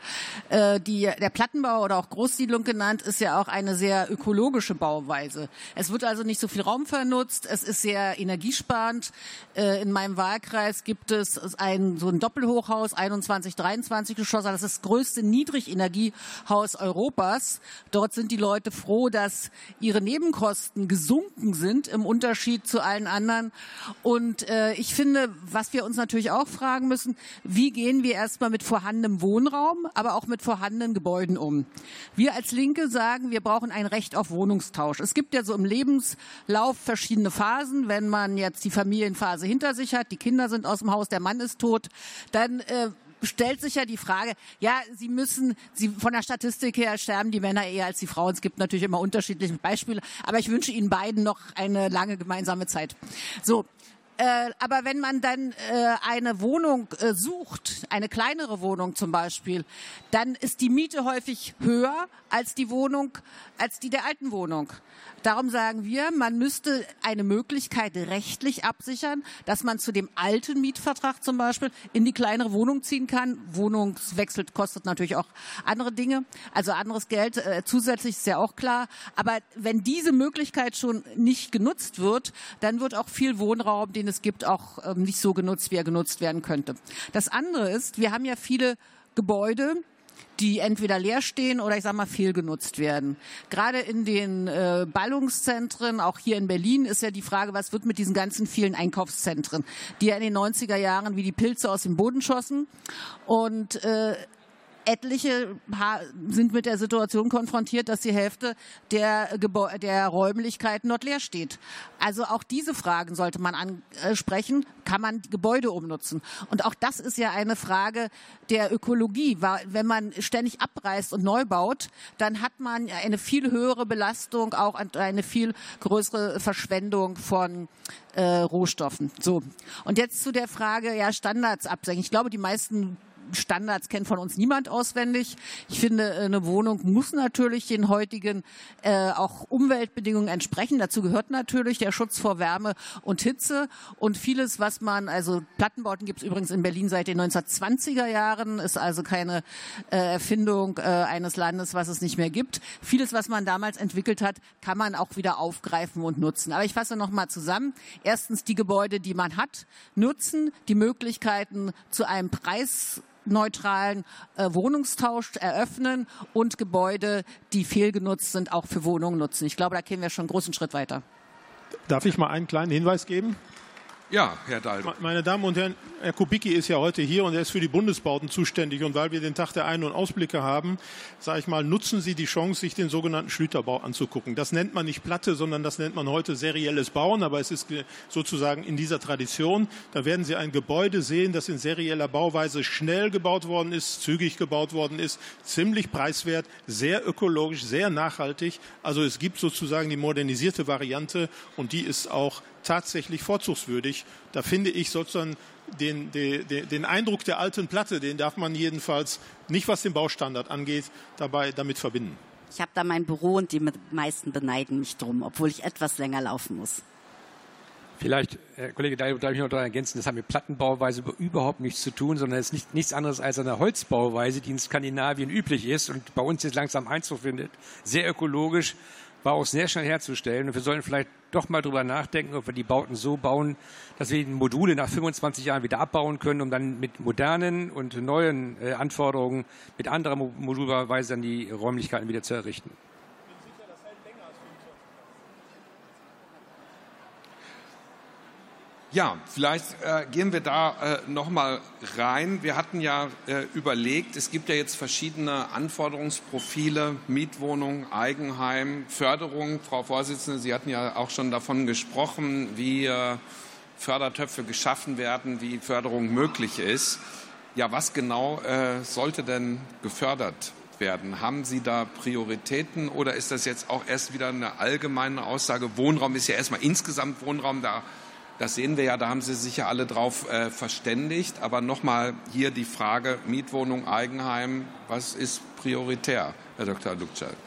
Äh, die, der Plattenbau oder auch Großsiedlung genannt ist ja auch eine sehr ökologische Bauweise. Es wird also nicht so viel Raum vernutzt, es ist sehr energiesparend. Äh, in meinem Wahlkreis gibt es ein, so ein Doppelhochhaus, 21, 23 Geschosse, das ist das größte Niedrigenergiehaus Europas. Dort sind die Leute froh, dass ihre Nebenkosten gesunken sind im Unterschied zu allen anderen. Und äh, ich finde, finde, was wir uns natürlich auch fragen müssen, wie gehen wir erstmal mit vorhandenem Wohnraum, aber auch mit vorhandenen Gebäuden um? Wir als Linke sagen, wir brauchen ein Recht auf Wohnungstausch. Es gibt ja so im Lebenslauf verschiedene Phasen. Wenn man jetzt die Familienphase hinter sich hat, die Kinder sind aus dem Haus, der Mann ist tot, dann äh, stellt sich ja die Frage, ja, Sie müssen, Sie, von der Statistik her sterben die Männer eher als die Frauen. Es gibt natürlich immer unterschiedliche Beispiele, aber ich wünsche Ihnen beiden noch eine lange gemeinsame Zeit. So, äh, aber wenn man dann äh, eine Wohnung äh, sucht, eine kleinere Wohnung zum Beispiel, dann ist die Miete häufig höher als die Wohnung, als die der alten Wohnung. Darum sagen wir, man müsste eine Möglichkeit rechtlich absichern, dass man zu dem alten Mietvertrag zum Beispiel in die kleinere Wohnung ziehen kann. Wohnungswechsel kostet natürlich auch andere Dinge, also anderes Geld äh, zusätzlich ist ja auch klar. Aber wenn diese Möglichkeit schon nicht genutzt wird, dann wird auch viel Wohnraum, den es gibt, auch ähm, nicht so genutzt, wie er genutzt werden könnte. Das andere ist, wir haben ja viele Gebäude, die entweder leer stehen oder ich sage mal fehlgenutzt werden. Gerade in den äh, Ballungszentren, auch hier in Berlin, ist ja die Frage, was wird mit diesen ganzen vielen Einkaufszentren, die ja in den 90er Jahren wie die Pilze aus dem Boden schossen. Und äh, etliche sind mit der Situation konfrontiert, dass die Hälfte der, Gebäu der Räumlichkeiten dort leer steht. Also auch diese Fragen sollte man ansprechen. Kann man Gebäude umnutzen? Und auch das ist ja eine Frage der Ökologie. Wenn man ständig abreißt und neu baut, dann hat man eine viel höhere Belastung, auch eine viel größere Verschwendung von äh, Rohstoffen. So. Und jetzt zu der Frage, ja, Standards absenken. Ich glaube, die meisten Standards kennt von uns niemand auswendig. Ich finde, eine Wohnung muss natürlich den heutigen äh, auch Umweltbedingungen entsprechen. Dazu gehört natürlich der Schutz vor Wärme und Hitze und vieles, was man, also Plattenbauten gibt es übrigens in Berlin seit den 1920er Jahren, ist also keine äh, Erfindung äh, eines Landes, was es nicht mehr gibt. Vieles, was man damals entwickelt hat, kann man auch wieder aufgreifen und nutzen. Aber ich fasse noch mal zusammen. Erstens die Gebäude, die man hat, nutzen, die Möglichkeiten zu einem Preis neutralen äh, Wohnungstausch eröffnen und Gebäude, die fehlgenutzt sind, auch für Wohnungen nutzen. Ich glaube, da gehen wir schon einen großen Schritt weiter. Darf ich mal einen kleinen Hinweis geben? Ja, Herr Daldo. Meine Damen und Herren, Herr Kubicki ist ja heute hier und er ist für die Bundesbauten zuständig. Und weil wir den Tag der Ein- und Ausblicke haben, sage ich mal, nutzen Sie die Chance, sich den sogenannten Schlüterbau anzugucken. Das nennt man nicht Platte, sondern das nennt man heute serielles Bauen, aber es ist sozusagen in dieser Tradition. Da werden Sie ein Gebäude sehen, das in serieller Bauweise schnell gebaut worden ist, zügig gebaut worden ist, ziemlich preiswert, sehr ökologisch, sehr nachhaltig. Also es gibt sozusagen die modernisierte Variante und die ist auch tatsächlich vorzugswürdig. Da finde ich sozusagen den, den, den Eindruck der alten Platte, den darf man jedenfalls nicht, was den Baustandard angeht, dabei damit verbinden. Ich habe da mein Büro und die meisten beneiden mich drum, obwohl ich etwas länger laufen muss. Vielleicht, Herr Kollege, darf ich noch daran ergänzen, das hat mit Plattenbauweise überhaupt nichts zu tun, sondern es ist nicht, nichts anderes als eine Holzbauweise, die in Skandinavien üblich ist und bei uns jetzt langsam Einzug findet. Sehr ökologisch, auch sehr schnell herzustellen. Und wir sollten vielleicht doch mal drüber nachdenken, ob wir die Bauten so bauen, dass wir die Module nach 25 Jahren wieder abbauen können, um dann mit modernen und neuen äh, Anforderungen mit anderer Modulbauweise dann die Räumlichkeiten wieder zu errichten. Ja, vielleicht äh, gehen wir da äh, noch mal rein. Wir hatten ja äh, überlegt, es gibt ja jetzt verschiedene Anforderungsprofile, Mietwohnung, Eigenheim, Förderung. Frau Vorsitzende, Sie hatten ja auch schon davon gesprochen, wie äh, Fördertöpfe geschaffen werden, wie Förderung möglich ist. Ja, was genau äh, sollte denn gefördert werden? Haben Sie da Prioritäten oder ist das jetzt auch erst wieder eine allgemeine Aussage? Wohnraum ist ja erstmal insgesamt Wohnraum da das sehen wir ja, da haben Sie sich ja alle drauf äh, verständigt. Aber nochmal hier die Frage Mietwohnung, Eigenheim, was ist prioritär, Herr Dr. Lukczak?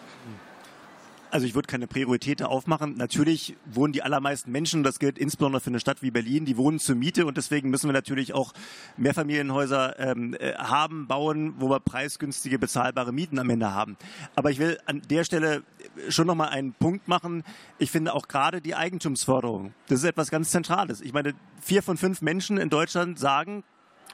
Also ich würde keine Priorität aufmachen. Natürlich wohnen die allermeisten Menschen, das gilt insbesondere für eine Stadt wie Berlin, die wohnen zur Miete und deswegen müssen wir natürlich auch Mehrfamilienhäuser ähm, äh, haben, bauen, wo wir preisgünstige, bezahlbare Mieten am Ende haben. Aber ich will an der Stelle schon nochmal einen Punkt machen. Ich finde auch gerade die Eigentumsförderung, das ist etwas ganz Zentrales. Ich meine, vier von fünf Menschen in Deutschland sagen,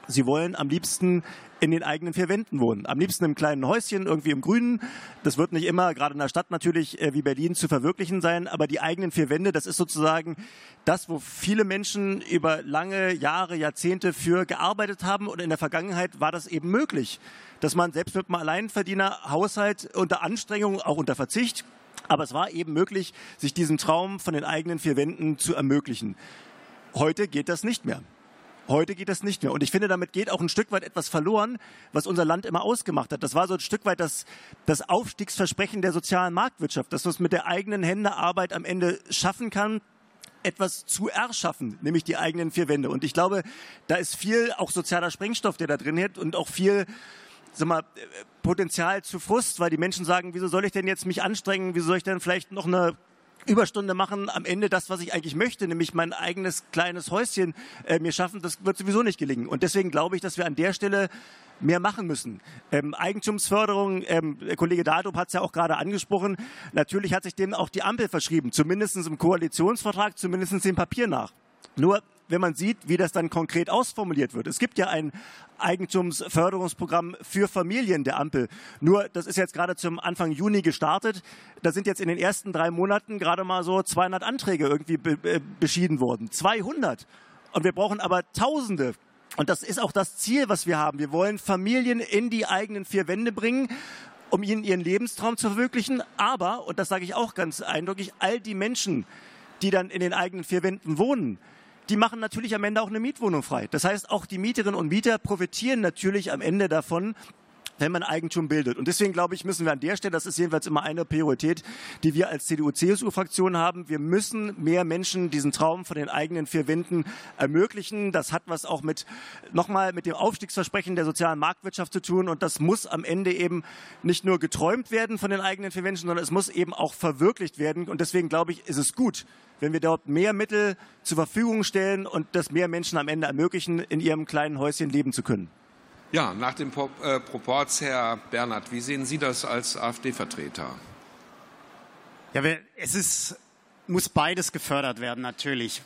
Sie wollen am liebsten in den eigenen vier Wänden wohnen. Am liebsten im kleinen Häuschen, irgendwie im Grünen. Das wird nicht immer, gerade in der Stadt natürlich, äh, wie Berlin zu verwirklichen sein. Aber die eigenen vier Wände, das ist sozusagen das, wo viele Menschen über lange Jahre, Jahrzehnte für gearbeitet haben. Und in der Vergangenheit war das eben möglich, dass man selbst mit einem Alleinverdiener Haushalt unter Anstrengung, auch unter Verzicht, aber es war eben möglich, sich diesen Traum von den eigenen vier Wänden zu ermöglichen. Heute geht das nicht mehr. Heute geht das nicht mehr. Und ich finde, damit geht auch ein Stück weit etwas verloren, was unser Land immer ausgemacht hat. Das war so ein Stück weit das, das Aufstiegsversprechen der sozialen Marktwirtschaft, dass man es mit der eigenen Hände Arbeit am Ende schaffen kann, etwas zu erschaffen, nämlich die eigenen vier Wände. Und ich glaube, da ist viel auch sozialer Sprengstoff, der da drin hat und auch viel sag mal, Potenzial zu Frust, weil die Menschen sagen, wieso soll ich denn jetzt mich anstrengen, wieso soll ich denn vielleicht noch eine Überstunde machen, am Ende das, was ich eigentlich möchte, nämlich mein eigenes kleines Häuschen äh, mir schaffen, das wird sowieso nicht gelingen. Und deswegen glaube ich, dass wir an der Stelle mehr machen müssen. Ähm, Eigentumsförderung, ähm, der Kollege Dadrup hat es ja auch gerade angesprochen, natürlich hat sich dem auch die Ampel verschrieben, zumindest im Koalitionsvertrag, zumindest dem Papier nach. Nur wenn man sieht, wie das dann konkret ausformuliert wird. Es gibt ja ein Eigentumsförderungsprogramm für Familien der Ampel. Nur, das ist jetzt gerade zum Anfang Juni gestartet. Da sind jetzt in den ersten drei Monaten gerade mal so 200 Anträge irgendwie be äh, beschieden worden. 200. Und wir brauchen aber Tausende. Und das ist auch das Ziel, was wir haben. Wir wollen Familien in die eigenen vier Wände bringen um ihnen ihren Lebenstraum zu verwirklichen. Aber, und das sage ich auch ganz eindrücklich, all die Menschen, die dann in den eigenen vier Wänden wohnen, die machen natürlich am Ende auch eine Mietwohnung frei. Das heißt, auch die Mieterinnen und Mieter profitieren natürlich am Ende davon, wenn man Eigentum bildet. Und deswegen glaube ich, müssen wir an der Stelle, das ist jedenfalls immer eine Priorität, die wir als CDU-CSU-Fraktion haben, wir müssen mehr Menschen diesen Traum von den eigenen vier Wänden ermöglichen. Das hat was auch mit, nochmal mit dem Aufstiegsversprechen der sozialen Marktwirtschaft zu tun. Und das muss am Ende eben nicht nur geträumt werden von den eigenen vier Wänden, sondern es muss eben auch verwirklicht werden. Und deswegen glaube ich, ist es gut, wenn wir dort mehr Mittel zur Verfügung stellen und das mehr Menschen am Ende ermöglichen, in ihrem kleinen Häuschen leben zu können. Ja, nach dem äh, Proporz, Herr Bernhard, wie sehen Sie das als AfD-Vertreter? Ja, es ist, muss beides gefördert werden, natürlich.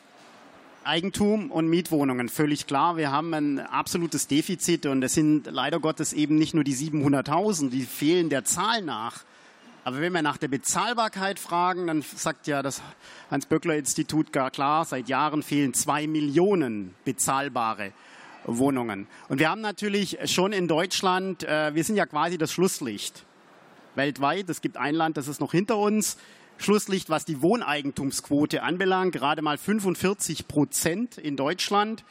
Eigentum und Mietwohnungen, völlig klar. Wir haben ein absolutes Defizit und es sind leider Gottes eben nicht nur die 700.000, die fehlen der Zahl nach. Aber wenn wir nach der Bezahlbarkeit fragen, dann sagt ja das Hans-Böckler-Institut gar klar, seit Jahren fehlen zwei Millionen bezahlbare Wohnungen. Und wir haben natürlich schon in Deutschland, äh, wir sind ja quasi das Schlusslicht weltweit. Es gibt ein Land, das ist noch hinter uns. Schlusslicht, was die Wohneigentumsquote anbelangt, gerade mal 45 Prozent in Deutschland.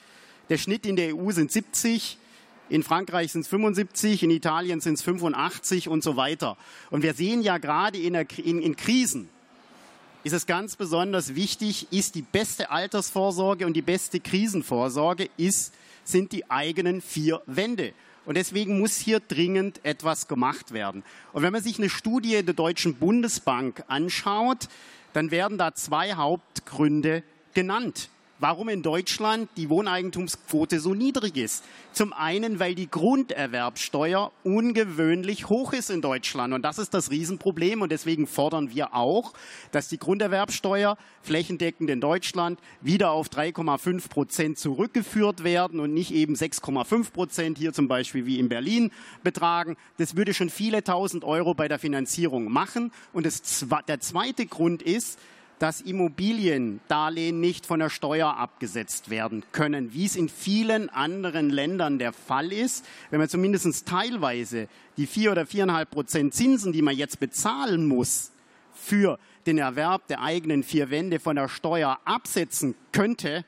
Der Schnitt in der EU sind 70. In Frankreich sind es 75, in Italien sind es 85 und so weiter. Und wir sehen ja gerade in, in, in Krisen, ist es ganz besonders wichtig, ist die beste Altersvorsorge und die beste Krisenvorsorge ist, sind die eigenen vier Wände. Und deswegen muss hier dringend etwas gemacht werden. Und wenn man sich eine Studie der Deutschen Bundesbank anschaut, dann werden da zwei Hauptgründe genannt warum in Deutschland die Wohneigentumsquote so niedrig ist. Zum einen, weil die Grunderwerbsteuer ungewöhnlich hoch ist in Deutschland. Und das ist das Riesenproblem. Und deswegen fordern wir auch, dass die Grunderwerbsteuer flächendeckend in Deutschland wieder auf 3,5 Prozent zurückgeführt werden und nicht eben 6,5 Prozent hier zum Beispiel wie in Berlin betragen. Das würde schon viele tausend Euro bei der Finanzierung machen. Und das, der zweite Grund ist, dass Immobiliendarlehen nicht von der Steuer abgesetzt werden können, wie es in vielen anderen Ländern der Fall ist. Wenn man zumindest teilweise die vier oder viereinhalb Prozent Zinsen, die man jetzt bezahlen muss, für den Erwerb der eigenen vier Wände von der Steuer absetzen könnte,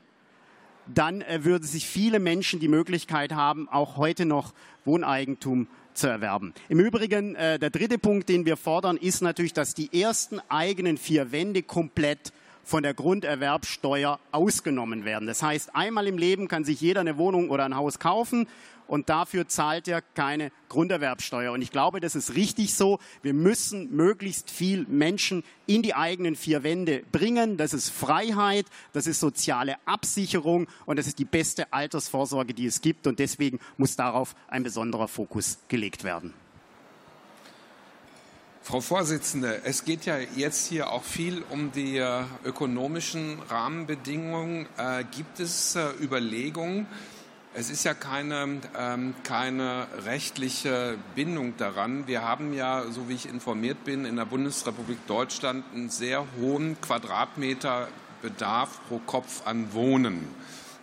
dann äh, würden sich viele Menschen die Möglichkeit haben, auch heute noch Wohneigentum zu erwerben. Im Übrigen, äh, der dritte Punkt, den wir fordern, ist natürlich, dass die ersten eigenen vier Wände komplett von der Grunderwerbsteuer ausgenommen werden. Das heißt, einmal im Leben kann sich jeder eine Wohnung oder ein Haus kaufen und dafür zahlt er keine Grunderwerbsteuer. Und ich glaube, das ist richtig so. Wir müssen möglichst viel Menschen in die eigenen vier Wände bringen. Das ist Freiheit, das ist soziale Absicherung und das ist die beste Altersvorsorge, die es gibt. Und deswegen muss darauf ein besonderer Fokus gelegt werden. Frau Vorsitzende, es geht ja jetzt hier auch viel um die äh, ökonomischen Rahmenbedingungen. Äh, gibt es äh, Überlegungen, es ist ja keine, ähm, keine rechtliche Bindung daran. Wir haben ja, so wie ich informiert bin, in der Bundesrepublik Deutschland einen sehr hohen Quadratmeterbedarf pro Kopf an Wohnen.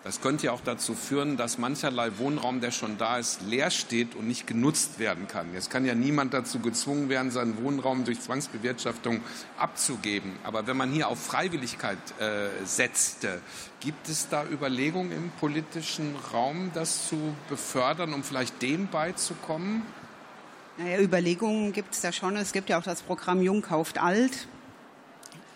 Das könnte ja auch dazu führen, dass mancherlei Wohnraum, der schon da ist, leer steht und nicht genutzt werden kann. Jetzt kann ja niemand dazu gezwungen werden, seinen Wohnraum durch Zwangsbewirtschaftung abzugeben. Aber wenn man hier auf Freiwilligkeit äh, setzte, gibt es da Überlegungen im politischen Raum, das zu befördern, um vielleicht dem beizukommen? Naja, Überlegungen gibt es da schon. Es gibt ja auch das Programm Jung kauft alt.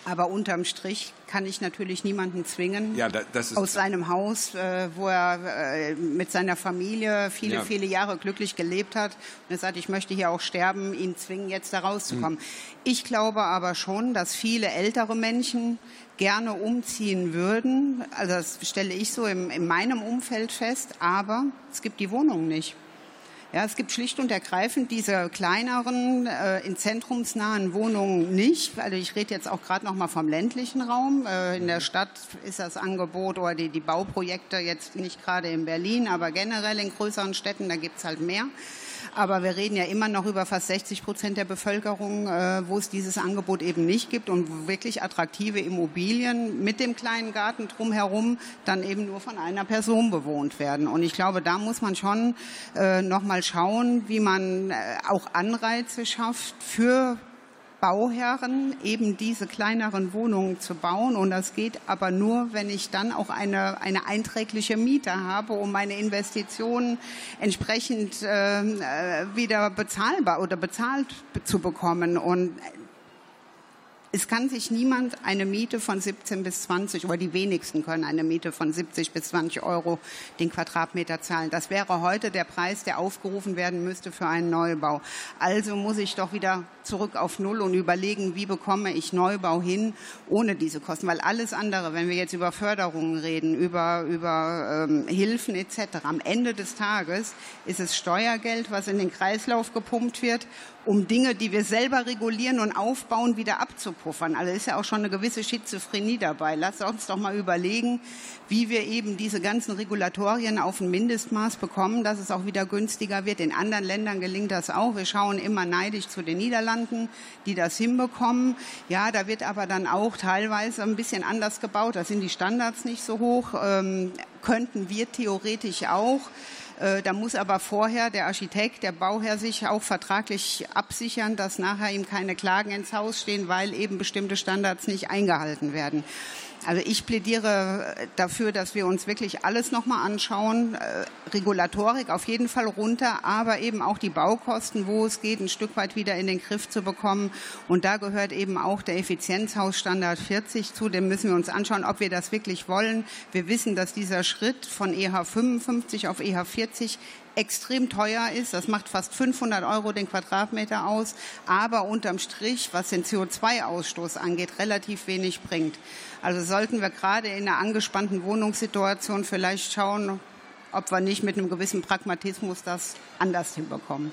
Aber unterm Strich kann ich natürlich niemanden zwingen ja, aus seinem Haus, äh, wo er äh, mit seiner Familie viele, ja. viele Jahre glücklich gelebt hat. Und er sagt, ich möchte hier auch sterben, ihn zwingen, jetzt da rauszukommen. Mhm. Ich glaube aber schon, dass viele ältere Menschen gerne umziehen würden. Also das stelle ich so in, in meinem Umfeld fest. Aber es gibt die Wohnung nicht. Ja, es gibt schlicht und ergreifend diese kleineren, äh, in zentrumsnahen Wohnungen nicht. Also ich rede jetzt auch gerade noch mal vom ländlichen Raum. Äh, in der Stadt ist das Angebot oder die, die Bauprojekte jetzt nicht gerade in Berlin, aber generell in größeren Städten, da gibt's halt mehr. Aber wir reden ja immer noch über fast 60 Prozent der Bevölkerung, äh, wo es dieses Angebot eben nicht gibt und wirklich attraktive Immobilien mit dem kleinen Garten drumherum dann eben nur von einer Person bewohnt werden. Und ich glaube, da muss man schon äh, noch mal schauen, wie man äh, auch Anreize schafft für Bauherren eben diese kleineren Wohnungen zu bauen. Und das geht aber nur, wenn ich dann auch eine, eine einträgliche Miete habe, um meine Investitionen entsprechend äh, wieder bezahlbar oder bezahlt zu bekommen. Und es kann sich niemand eine Miete von 17 bis 20 oder die wenigsten können eine Miete von 70 bis 20 Euro den Quadratmeter zahlen. Das wäre heute der Preis, der aufgerufen werden müsste für einen Neubau. Also muss ich doch wieder zurück auf Null und überlegen, wie bekomme ich Neubau hin ohne diese Kosten. Weil alles andere, wenn wir jetzt über Förderungen reden, über, über ähm, Hilfen etc., am Ende des Tages ist es Steuergeld, was in den Kreislauf gepumpt wird um Dinge, die wir selber regulieren und aufbauen, wieder abzupuffern. Also ist ja auch schon eine gewisse Schizophrenie dabei. Lass uns doch mal überlegen, wie wir eben diese ganzen Regulatorien auf ein Mindestmaß bekommen, dass es auch wieder günstiger wird. In anderen Ländern gelingt das auch. Wir schauen immer neidisch zu den Niederlanden, die das hinbekommen. Ja, da wird aber dann auch teilweise ein bisschen anders gebaut. Da sind die Standards nicht so hoch. Ähm, könnten wir theoretisch auch. Äh, da muss aber vorher der Architekt, der Bauherr sich auch vertraglich absichern, dass nachher ihm keine Klagen ins Haus stehen, weil eben bestimmte Standards nicht eingehalten werden. Also ich plädiere dafür, dass wir uns wirklich alles nochmal anschauen. Äh, Regulatorik auf jeden Fall runter, aber eben auch die Baukosten, wo es geht, ein Stück weit wieder in den Griff zu bekommen. Und da gehört eben auch der Effizienzhausstandard 40 zu. Den müssen wir uns anschauen, ob wir das wirklich wollen. Wir wissen, dass dieser Schritt von EH 55 auf EH 40 extrem teuer ist. Das macht fast 500 Euro den Quadratmeter aus, aber unterm Strich, was den CO2-Ausstoß angeht, relativ wenig bringt. Also sollten wir gerade in einer angespannten Wohnungssituation vielleicht schauen, ob wir nicht mit einem gewissen Pragmatismus das anders hinbekommen.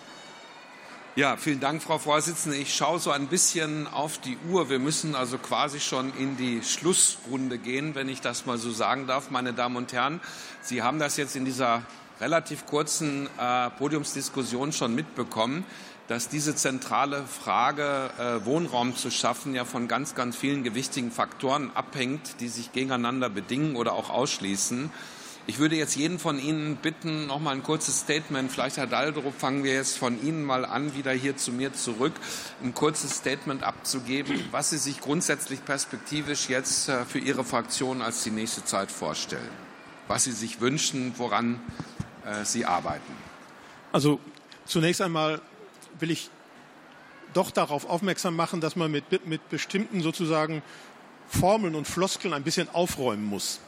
Ja, vielen Dank, Frau Vorsitzende. Ich schaue so ein bisschen auf die Uhr. Wir müssen also quasi schon in die Schlussrunde gehen, wenn ich das mal so sagen darf, meine Damen und Herren. Sie haben das jetzt in dieser relativ kurzen äh, Podiumsdiskussion schon mitbekommen, dass diese zentrale Frage, äh, Wohnraum zu schaffen, ja von ganz, ganz vielen gewichtigen Faktoren abhängt, die sich gegeneinander bedingen oder auch ausschließen. Ich würde jetzt jeden von Ihnen bitten, noch mal ein kurzes Statement. Vielleicht, Herr Daldrup, fangen wir jetzt von Ihnen mal an, wieder hier zu mir zurück, ein kurzes Statement abzugeben, was Sie sich grundsätzlich perspektivisch jetzt äh, für Ihre Fraktion als die nächste Zeit vorstellen. Was Sie sich wünschen, woran Sie arbeiten? Also zunächst einmal will ich doch darauf aufmerksam machen, dass man mit, mit bestimmten sozusagen Formeln und Floskeln ein bisschen aufräumen muss.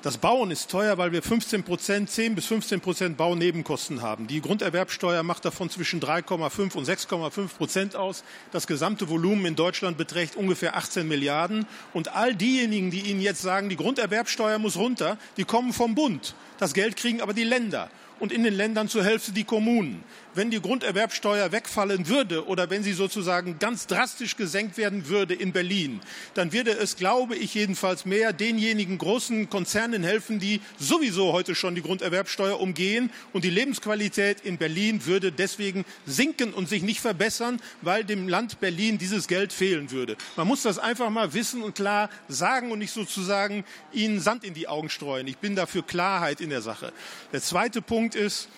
Das Bauen ist teuer, weil wir 15 Prozent, 10 bis 15 Prozent Baunebenkosten haben. Die Grunderwerbsteuer macht davon zwischen 3,5 und 6,5 Prozent aus. Das gesamte Volumen in Deutschland beträgt ungefähr 18 Milliarden. Und all diejenigen, die Ihnen jetzt sagen, die Grunderwerbsteuer muss runter, die kommen vom Bund. Das Geld kriegen aber die Länder und in den Ländern zur Hälfte die Kommunen wenn die Grunderwerbsteuer wegfallen würde oder wenn sie sozusagen ganz drastisch gesenkt werden würde in Berlin, dann würde es, glaube ich jedenfalls, mehr denjenigen großen Konzernen helfen, die sowieso heute schon die Grunderwerbsteuer umgehen. Und die Lebensqualität in Berlin würde deswegen sinken und sich nicht verbessern, weil dem Land Berlin dieses Geld fehlen würde. Man muss das einfach mal wissen und klar sagen und nicht sozusagen ihnen Sand in die Augen streuen. Ich bin dafür Klarheit in der Sache. Der zweite Punkt ist,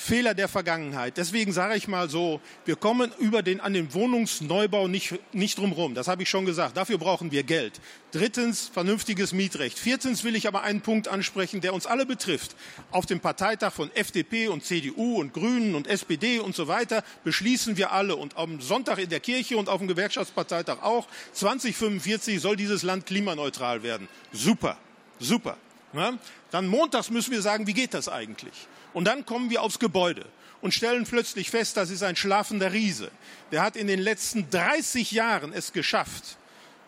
Fehler der Vergangenheit. Deswegen sage ich mal so, wir kommen über den, an den Wohnungsneubau nicht, nicht drumherum. Das habe ich schon gesagt. Dafür brauchen wir Geld. Drittens, vernünftiges Mietrecht. Viertens will ich aber einen Punkt ansprechen, der uns alle betrifft. Auf dem Parteitag von FDP und CDU und Grünen und SPD und so weiter beschließen wir alle und am Sonntag in der Kirche und auf dem Gewerkschaftsparteitag auch, 2045 soll dieses Land klimaneutral werden. Super, super. Ja? Dann montags müssen wir sagen, wie geht das eigentlich? Und dann kommen wir aufs Gebäude und stellen plötzlich fest, das ist ein schlafender Riese. Der hat in den letzten 30 Jahren es geschafft,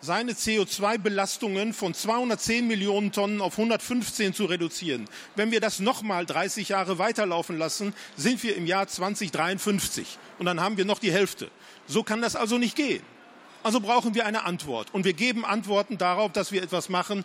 seine CO2-Belastungen von 210 Millionen Tonnen auf 115 zu reduzieren. Wenn wir das nochmal 30 Jahre weiterlaufen lassen, sind wir im Jahr 2053 und dann haben wir noch die Hälfte. So kann das also nicht gehen. Also brauchen wir eine Antwort. Und wir geben Antworten darauf, dass wir etwas machen,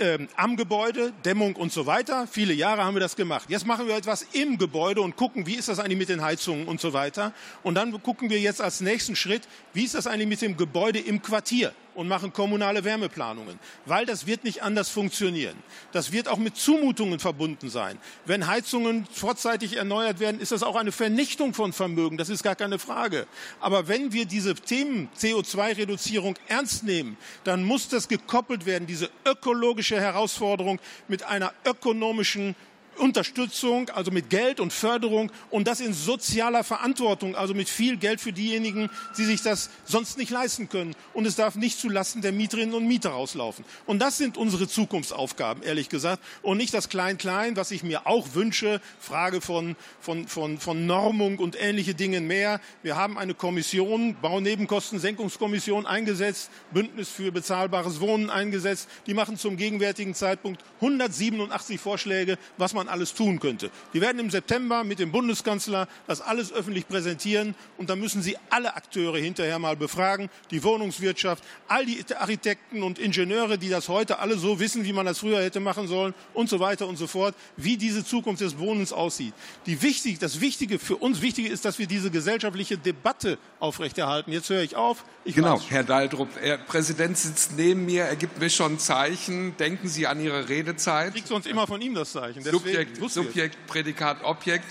ähm, am Gebäude, Dämmung und so weiter. Viele Jahre haben wir das gemacht. Jetzt machen wir etwas im Gebäude und gucken, wie ist das eigentlich mit den Heizungen und so weiter. Und dann gucken wir jetzt als nächsten Schritt, wie ist das eigentlich mit dem Gebäude im Quartier und machen kommunale Wärmeplanungen, weil das wird nicht anders funktionieren. Das wird auch mit Zumutungen verbunden sein. Wenn Heizungen vorzeitig erneuert werden, ist das auch eine Vernichtung von Vermögen, das ist gar keine Frage. Aber wenn wir diese Themen CO2-Reduzierung ernst nehmen, dann muss das gekoppelt werden, diese ökologische Herausforderung mit einer ökonomischen Unterstützung, also mit Geld und Förderung und das in sozialer Verantwortung, also mit viel Geld für diejenigen, die sich das sonst nicht leisten können. Und es darf nicht zulasten der Mieterinnen und Mieter rauslaufen. Und das sind unsere Zukunftsaufgaben, ehrlich gesagt. Und nicht das Klein-Klein, was ich mir auch wünsche, Frage von, von, von, von Normung und ähnliche Dinge mehr. Wir haben eine Kommission, Baunebenkostensenkungskommission eingesetzt, Bündnis für bezahlbares Wohnen eingesetzt. Die machen zum gegenwärtigen Zeitpunkt 187 Vorschläge, was man man alles tun könnte. Wir werden im September mit dem Bundeskanzler das alles öffentlich präsentieren und dann müssen Sie alle Akteure hinterher mal befragen, die Wohnungswirtschaft, all die Architekten und Ingenieure, die das heute alle so wissen, wie man das früher hätte machen sollen und so weiter und so fort, wie diese Zukunft des Wohnens aussieht. Die wichtig, das Wichtige für uns Wichtige ist, dass wir diese gesellschaftliche Debatte aufrechterhalten. Jetzt höre ich auf. Ich genau. Herr Daldrup, Herr Präsident sitzt neben mir, er gibt mir schon Zeichen. Denken Sie an Ihre Redezeit. Ich kriege sonst immer von ihm das Zeichen. Deswegen Subjekt, Subjekt, Prädikat, Objekt.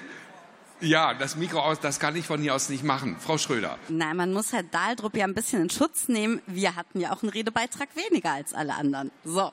Ja, das Mikro aus, das kann ich von hier aus nicht machen. Frau Schröder. Nein, man muss Herr Dahldrup ja ein bisschen in Schutz nehmen. Wir hatten ja auch einen Redebeitrag weniger als alle anderen. So.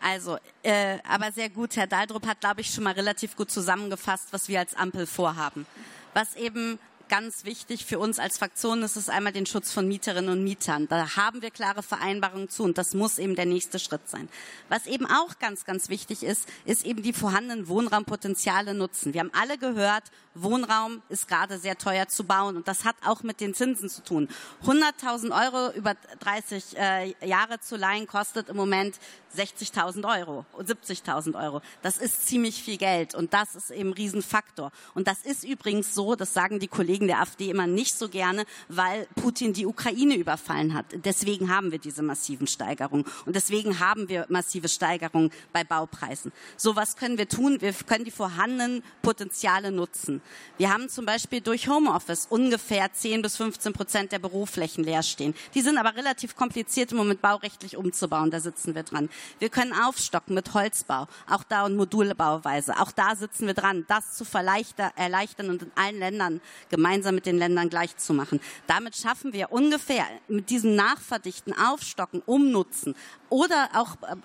Also, äh, aber sehr gut. Herr Dahldrup hat, glaube ich, schon mal relativ gut zusammengefasst, was wir als Ampel vorhaben. Was eben ganz wichtig für uns als Fraktion ist es einmal den Schutz von Mieterinnen und Mietern. Da haben wir klare Vereinbarungen zu und das muss eben der nächste Schritt sein. Was eben auch ganz, ganz wichtig ist, ist eben die vorhandenen Wohnraumpotenziale nutzen. Wir haben alle gehört, Wohnraum ist gerade sehr teuer zu bauen und das hat auch mit den Zinsen zu tun. 100.000 Euro über 30 äh, Jahre zu leihen kostet im Moment 60.000 Euro, 70.000 Euro. Das ist ziemlich viel Geld und das ist eben ein Riesenfaktor. Und das ist übrigens so, das sagen die Kollegen der AfD immer nicht so gerne, weil Putin die Ukraine überfallen hat. Deswegen haben wir diese massiven Steigerungen und deswegen haben wir massive Steigerungen bei Baupreisen. So was können wir tun? Wir können die vorhandenen Potenziale nutzen. Wir haben zum Beispiel durch Homeoffice ungefähr 10 bis 15 Prozent der Büroflächen leer stehen. Die sind aber relativ kompliziert im Moment baurechtlich umzubauen. Da sitzen wir dran. Wir können aufstocken mit Holzbau, auch da und Modulbauweise. Auch da sitzen wir dran, das zu erleichtern und in allen Ländern gemeinsam mit den Ländern gleich zu machen. Damit schaffen wir ungefähr mit diesem Nachverdichten, Aufstocken, Umnutzen oder auch äh,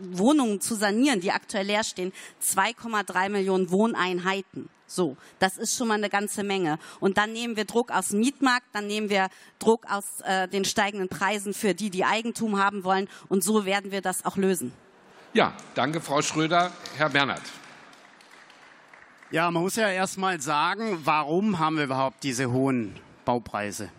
Wohnungen zu sanieren, die aktuell leer stehen, 2,3 Millionen Wohneinheiten. So, das ist schon mal eine ganze Menge. Und dann nehmen wir Druck aus dem Mietmarkt, dann nehmen wir Druck aus äh, den steigenden Preisen für die, die Eigentum haben wollen. Und so werden wir das auch lösen. Ja, danke, Frau Schröder. Herr Bernhard. Ja, man muss ja erst mal sagen, warum haben wir überhaupt diese hohen Baupreise?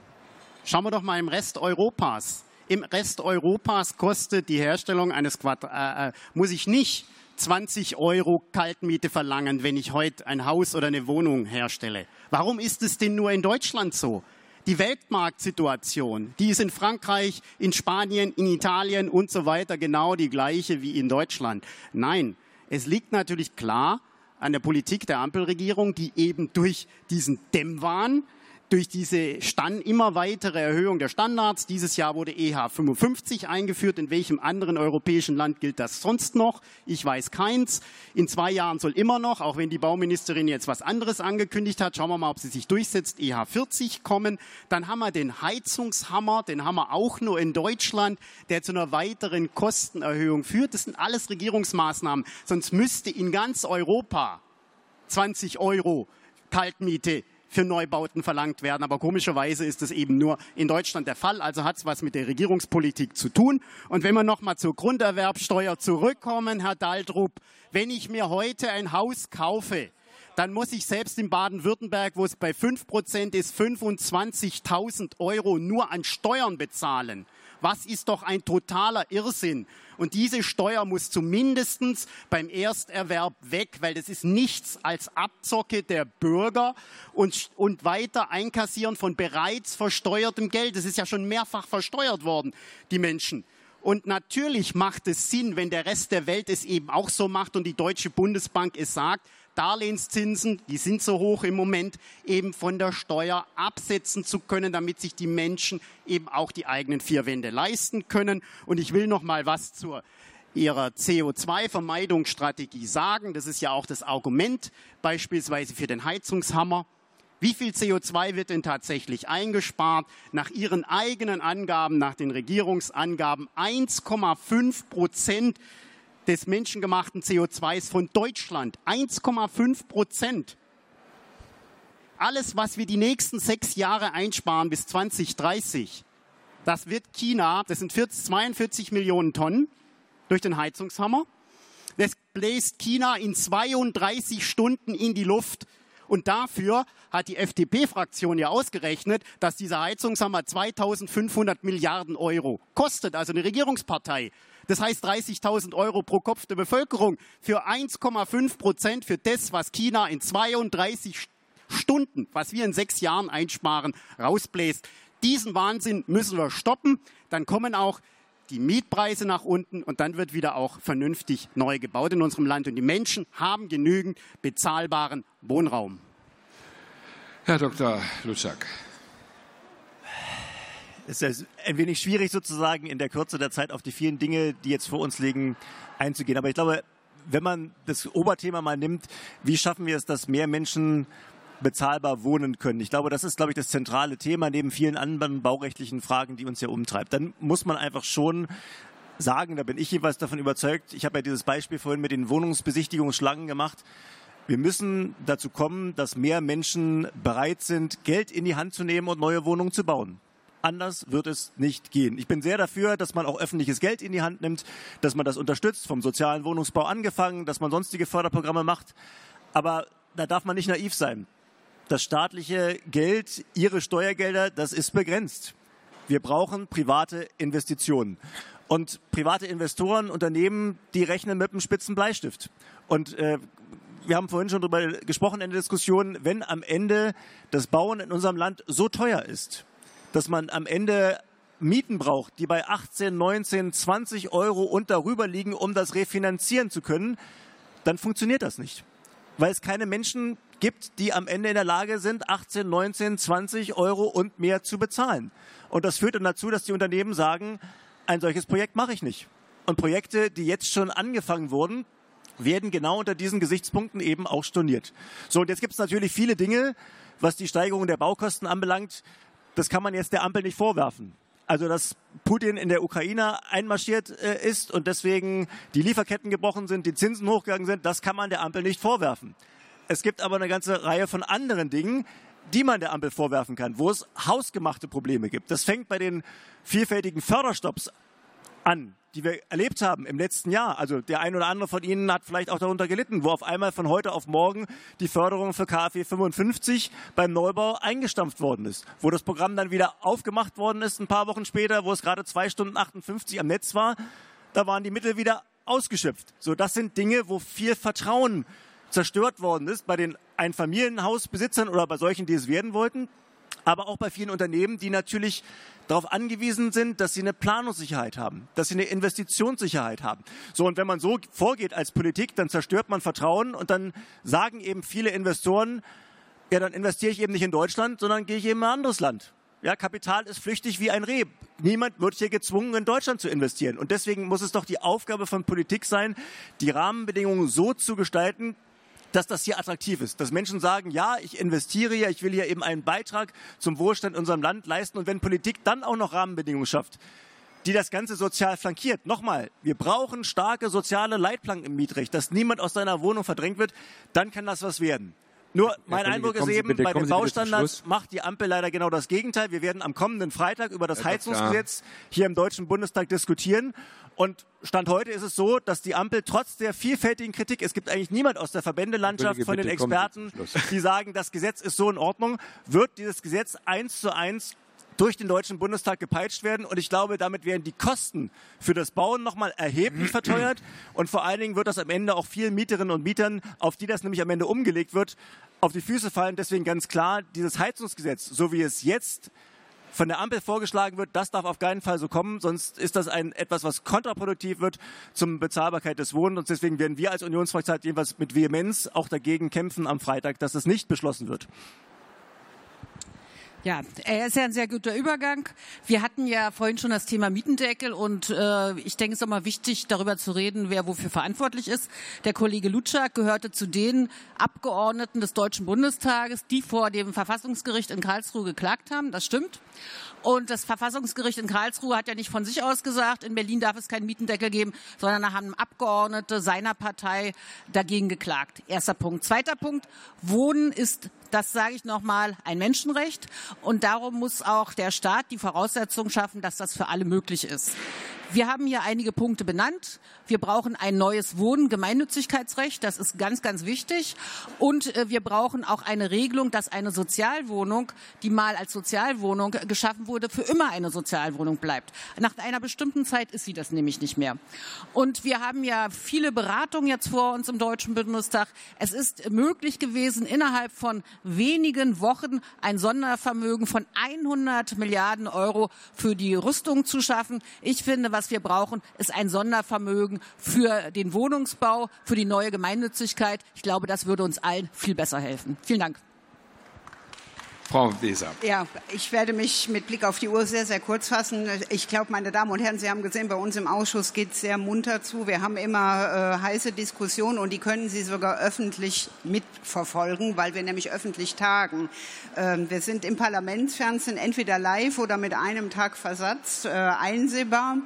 Schauen wir doch mal im Rest Europas. Im Rest Europas kostet die Herstellung eines Quadrat, äh, äh muss ich nicht 20 Euro Kaltmiete verlangen, wenn ich heute ein Haus oder eine Wohnung herstelle. Warum ist es denn nur in Deutschland so? Die Weltmarktsituation, die ist in Frankreich, in Spanien, in Italien und so weiter genau die gleiche wie in Deutschland. Nein, es liegt natürlich klar an der Politik der Ampelregierung, die eben durch diesen Dämmwahn durch diese Stand, immer weitere Erhöhung der Standards. Dieses Jahr wurde EH 55 eingeführt. In welchem anderen europäischen Land gilt das sonst noch? Ich weiß keins. In zwei Jahren soll immer noch, auch wenn die Bauministerin jetzt was anderes angekündigt hat, schauen wir mal, ob sie sich durchsetzt, EH 40 kommen. Dann haben wir den Heizungshammer, den haben wir auch nur in Deutschland, der zu einer weiteren Kostenerhöhung führt. Das sind alles Regierungsmaßnahmen. Sonst müsste in ganz Europa 20 Euro Kaltmiete für Neubauten verlangt werden. Aber komischerweise ist es eben nur in Deutschland der Fall. Also hat es was mit der Regierungspolitik zu tun. Und wenn wir nochmal zur Grunderwerbsteuer zurückkommen, Herr Daldrup, wenn ich mir heute ein Haus kaufe, dann muss ich selbst in Baden-Württemberg, wo es bei 5% ist, 25.000 Euro nur an Steuern bezahlen. Was ist doch ein totaler Irrsinn. Und diese Steuer muss zumindest beim Ersterwerb weg, weil das ist nichts als Abzocke der Bürger und, und weiter einkassieren von bereits versteuertem Geld. Das ist ja schon mehrfach versteuert worden, die Menschen. Und natürlich macht es Sinn, wenn der Rest der Welt es eben auch so macht und die Deutsche Bundesbank es sagt, Darlehenszinsen, die sind so hoch im Moment, eben von der Steuer absetzen zu können, damit sich die Menschen eben auch die eigenen vier Wände leisten können. Und ich will noch mal was zur ihrer CO2-Vermeidungsstrategie sagen. Das ist ja auch das Argument beispielsweise für den Heizungshammer. Wie viel CO2 wird denn tatsächlich eingespart? Nach Ihren eigenen Angaben, nach den Regierungsangaben 1,5 Prozent des menschengemachten CO2s von Deutschland. 1,5 Prozent. Alles, was wir die nächsten sechs Jahre einsparen bis 2030, das wird China, das sind 40, 42 Millionen Tonnen durch den Heizungshammer. Das bläst China in 32 Stunden in die Luft. Und dafür hat die FDP-Fraktion ja ausgerechnet, dass dieser Heizungshammer 2500 Milliarden Euro kostet, also eine Regierungspartei. Das heißt 30.000 Euro pro Kopf der Bevölkerung für 1,5 Prozent für das, was China in 32 Stunden, was wir in sechs Jahren einsparen, rausbläst. Diesen Wahnsinn müssen wir stoppen. Dann kommen auch die Mietpreise nach unten und dann wird wieder auch vernünftig neu gebaut in unserem Land. Und die Menschen haben genügend bezahlbaren Wohnraum. Herr Dr. Lutschak. Es ist ein wenig schwierig sozusagen in der Kürze der Zeit auf die vielen Dinge, die jetzt vor uns liegen, einzugehen. Aber ich glaube, wenn man das Oberthema mal nimmt, wie schaffen wir es, dass mehr Menschen bezahlbar wohnen können. Ich glaube, das ist, glaube ich, das zentrale Thema neben vielen anderen baurechtlichen Fragen, die uns hier umtreibt. Dann muss man einfach schon sagen, da bin ich jeweils davon überzeugt, ich habe ja dieses Beispiel vorhin mit den Wohnungsbesichtigungsschlangen gemacht, wir müssen dazu kommen, dass mehr Menschen bereit sind, Geld in die Hand zu nehmen und neue Wohnungen zu bauen. Anders wird es nicht gehen. Ich bin sehr dafür, dass man auch öffentliches Geld in die Hand nimmt, dass man das unterstützt, vom sozialen Wohnungsbau angefangen, dass man sonstige Förderprogramme macht. Aber da darf man nicht naiv sein. Das staatliche Geld, Ihre Steuergelder, das ist begrenzt. Wir brauchen private Investitionen. Und private Investoren, Unternehmen, die rechnen mit einem spitzen Bleistift. Und äh, wir haben vorhin schon darüber gesprochen in der Diskussion, wenn am Ende das Bauen in unserem Land so teuer ist, dass man am Ende Mieten braucht, die bei 18, 19, 20 Euro und darüber liegen, um das refinanzieren zu können, dann funktioniert das nicht. Weil es keine Menschen gibt, die am Ende in der Lage sind, 18, 19, 20 Euro und mehr zu bezahlen. Und das führt dann dazu, dass die Unternehmen sagen, ein solches Projekt mache ich nicht. Und Projekte, die jetzt schon angefangen wurden, werden genau unter diesen Gesichtspunkten eben auch storniert. So, und jetzt gibt es natürlich viele Dinge, was die Steigerung der Baukosten anbelangt. Das kann man jetzt der Ampel nicht vorwerfen. Also, dass Putin in der Ukraine einmarschiert äh, ist und deswegen die Lieferketten gebrochen sind, die Zinsen hochgegangen sind, das kann man der Ampel nicht vorwerfen. Es gibt aber eine ganze Reihe von anderen Dingen, die man der Ampel vorwerfen kann, wo es hausgemachte Probleme gibt. Das fängt bei den vielfältigen Förderstopps an, die wir erlebt haben im letzten Jahr. Also der ein oder andere von Ihnen hat vielleicht auch darunter gelitten, wo auf einmal von heute auf morgen die Förderung für KfW 55 beim Neubau eingestampft worden ist. Wo das Programm dann wieder aufgemacht worden ist, ein paar Wochen später, wo es gerade zwei Stunden 58 am Netz war, da waren die Mittel wieder ausgeschöpft. So, das sind Dinge, wo viel Vertrauen zerstört worden ist bei den Einfamilienhausbesitzern oder bei solchen, die es werden wollten, aber auch bei vielen Unternehmen, die natürlich darauf angewiesen sind, dass sie eine Planungssicherheit haben, dass sie eine Investitionssicherheit haben. So, und wenn man so vorgeht als Politik, dann zerstört man Vertrauen und dann sagen eben viele Investoren, ja, dann investiere ich eben nicht in Deutschland, sondern gehe ich eben in ein anderes Land. Ja, Kapital ist flüchtig wie ein Reh. Niemand wird hier gezwungen, in Deutschland zu investieren. Und deswegen muss es doch die Aufgabe von Politik sein, die Rahmenbedingungen so zu gestalten, dass das hier attraktiv ist. Dass Menschen sagen, ja, ich investiere hier, ich will hier eben einen Beitrag zum Wohlstand in unserem Land leisten. Und wenn Politik dann auch noch Rahmenbedingungen schafft, die das Ganze sozial flankiert. Nochmal, wir brauchen starke soziale Leitplanken im Mietrecht, dass niemand aus seiner Wohnung verdrängt wird, dann kann das was werden. Nur mein Eindruck ist eben, bitte, bei den Baustandards macht die Ampel leider genau das Gegenteil. Wir werden am kommenden Freitag über das Heizungsgesetz hier im Deutschen Bundestag diskutieren. Und Stand heute ist es so, dass die Ampel trotz der vielfältigen Kritik, es gibt eigentlich niemand aus der Verbändelandschaft von den Experten, die sagen, das Gesetz ist so in Ordnung, wird dieses Gesetz eins zu eins durch den Deutschen Bundestag gepeitscht werden. Und ich glaube, damit werden die Kosten für das Bauen nochmal erheblich verteuert. Und vor allen Dingen wird das am Ende auch vielen Mieterinnen und Mietern, auf die das nämlich am Ende umgelegt wird, auf die Füße fallen. Deswegen ganz klar, dieses Heizungsgesetz, so wie es jetzt von der Ampel vorgeschlagen wird, das darf auf keinen Fall so kommen, sonst ist das ein, etwas, was kontraproduktiv wird zum Bezahlbarkeit des Wohnens. Und deswegen werden wir als Unionsfraktion jedenfalls mit Vehemenz auch dagegen kämpfen am Freitag, dass das nicht beschlossen wird. Ja, er ist ja ein sehr guter Übergang. Wir hatten ja vorhin schon das Thema Mietendeckel und äh, ich denke, es ist auch mal wichtig, darüber zu reden, wer wofür verantwortlich ist. Der Kollege Lutschak gehörte zu den Abgeordneten des Deutschen Bundestages, die vor dem Verfassungsgericht in Karlsruhe geklagt haben. Das stimmt. Und das Verfassungsgericht in Karlsruhe hat ja nicht von sich aus gesagt, in Berlin darf es keinen Mietendeckel geben, sondern da haben Abgeordnete seiner Partei dagegen geklagt. Erster Punkt. Zweiter Punkt. Wohnen ist das sage ich nochmal, ein Menschenrecht. Und darum muss auch der Staat die Voraussetzungen schaffen, dass das für alle möglich ist. Wir haben hier einige Punkte benannt. Wir brauchen ein neues Wohnen, Gemeinnützigkeitsrecht. Das ist ganz, ganz wichtig. Und äh, wir brauchen auch eine Regelung, dass eine Sozialwohnung, die mal als Sozialwohnung geschaffen wurde, für immer eine Sozialwohnung bleibt. Nach einer bestimmten Zeit ist sie das nämlich nicht mehr. Und wir haben ja viele Beratungen jetzt vor uns im Deutschen Bundestag. Es ist möglich gewesen, innerhalb von wenigen Wochen ein Sondervermögen von 100 Milliarden Euro für die Rüstung zu schaffen. Ich finde, was wir brauchen, ist ein Sondervermögen für den Wohnungsbau, für die neue Gemeinnützigkeit. Ich glaube, das würde uns allen viel besser helfen. Vielen Dank. Frau Weser. Ja, ich werde mich mit Blick auf die Uhr sehr, sehr kurz fassen. Ich glaube, meine Damen und Herren, Sie haben gesehen, bei uns im Ausschuss geht es sehr munter zu. Wir haben immer äh, heiße Diskussionen und die können Sie sogar öffentlich mitverfolgen, weil wir nämlich öffentlich tagen. Ähm, wir sind im Parlamentsfernsehen entweder live oder mit einem Tag Versatz äh, einsehbar.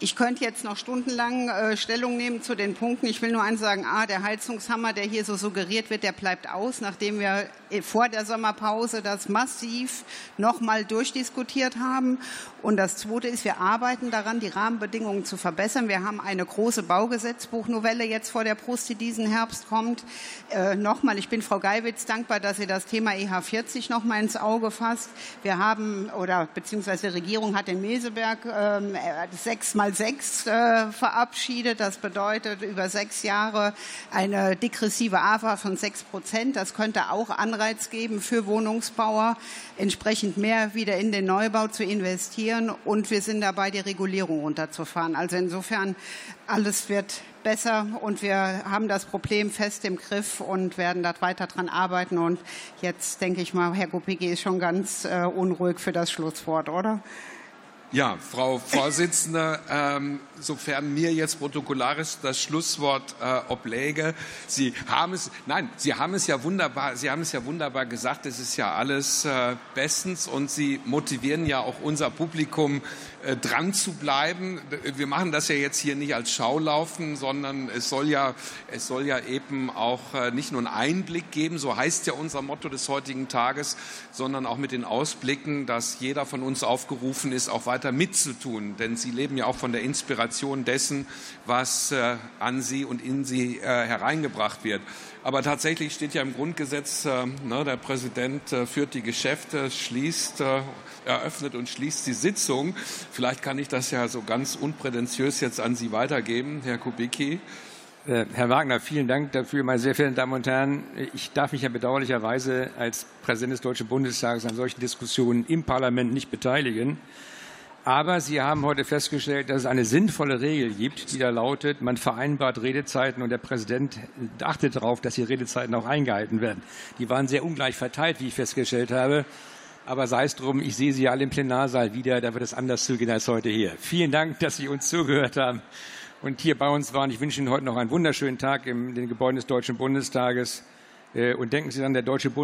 Ich könnte jetzt noch stundenlang äh, Stellung nehmen zu den Punkten. Ich will nur eins sagen, A, der Heizungshammer, der hier so suggeriert wird, der bleibt aus, nachdem wir äh, vor der Sommerpause das massiv nochmal durchdiskutiert haben. Und das Zweite ist, wir arbeiten daran, die Rahmenbedingungen zu verbessern. Wir haben eine große Baugesetzbuchnovelle jetzt vor der Brust, die diesen Herbst kommt. Äh, nochmal, ich bin Frau Geiwitz dankbar, dass sie das Thema EH40 nochmal ins Auge fasst. Wir haben, oder beziehungsweise die Regierung hat in Meseberg äh, sechs mal sechs äh, verabschiedet. Das bedeutet über sechs Jahre eine degressive AFA von sechs Prozent. Das könnte auch Anreiz geben für Wohnungsbauer, entsprechend mehr wieder in den Neubau zu investieren reduzieren und wir sind dabei, die Regulierung runterzufahren. Also insofern, alles wird besser und wir haben das Problem fest im Griff und werden da weiter dran arbeiten. Und jetzt denke ich mal, Herr Gopicki ist schon ganz äh, unruhig für das Schlusswort, oder? Ja, Frau Vorsitzende, ähm, sofern mir jetzt protokollarisch das Schlusswort äh, obläge, Sie haben es, nein, Sie haben es ja wunderbar, Sie haben es ja wunderbar gesagt, es ist ja alles äh, bestens und Sie motivieren ja auch unser Publikum dran zu bleiben. Wir machen das ja jetzt hier nicht als Schaulaufen, sondern es soll ja, es soll ja eben auch äh, nicht nur einen Einblick geben, so heißt ja unser Motto des heutigen Tages, sondern auch mit den Ausblicken, dass jeder von uns aufgerufen ist, auch weiter mitzutun. Denn Sie leben ja auch von der Inspiration dessen, was äh, an Sie und in Sie hereingebracht wird. Aber tatsächlich steht ja im Grundgesetz, ne, der Präsident führt die Geschäfte, schließt eröffnet und schließt die Sitzung. Vielleicht kann ich das ja so ganz unprätentiös jetzt an Sie weitergeben, Herr Kubicki. Äh, Herr Wagner, vielen Dank dafür, meine sehr verehrten Damen und Herren. Ich darf mich ja bedauerlicherweise als Präsident des Deutschen Bundestages an solchen Diskussionen im Parlament nicht beteiligen. Aber Sie haben heute festgestellt, dass es eine sinnvolle Regel gibt, die da lautet, man vereinbart Redezeiten und der Präsident achtet darauf, dass die Redezeiten auch eingehalten werden. Die waren sehr ungleich verteilt, wie ich festgestellt habe. Aber sei es drum, ich sehe Sie alle im Plenarsaal wieder, da wird es anders zugehen als heute hier. Vielen Dank, dass Sie uns zugehört haben und hier bei uns waren. Ich wünsche Ihnen heute noch einen wunderschönen Tag in den Gebäuden des Deutschen Bundestages. Äh, und denken Sie an, der Deutsche Bundestag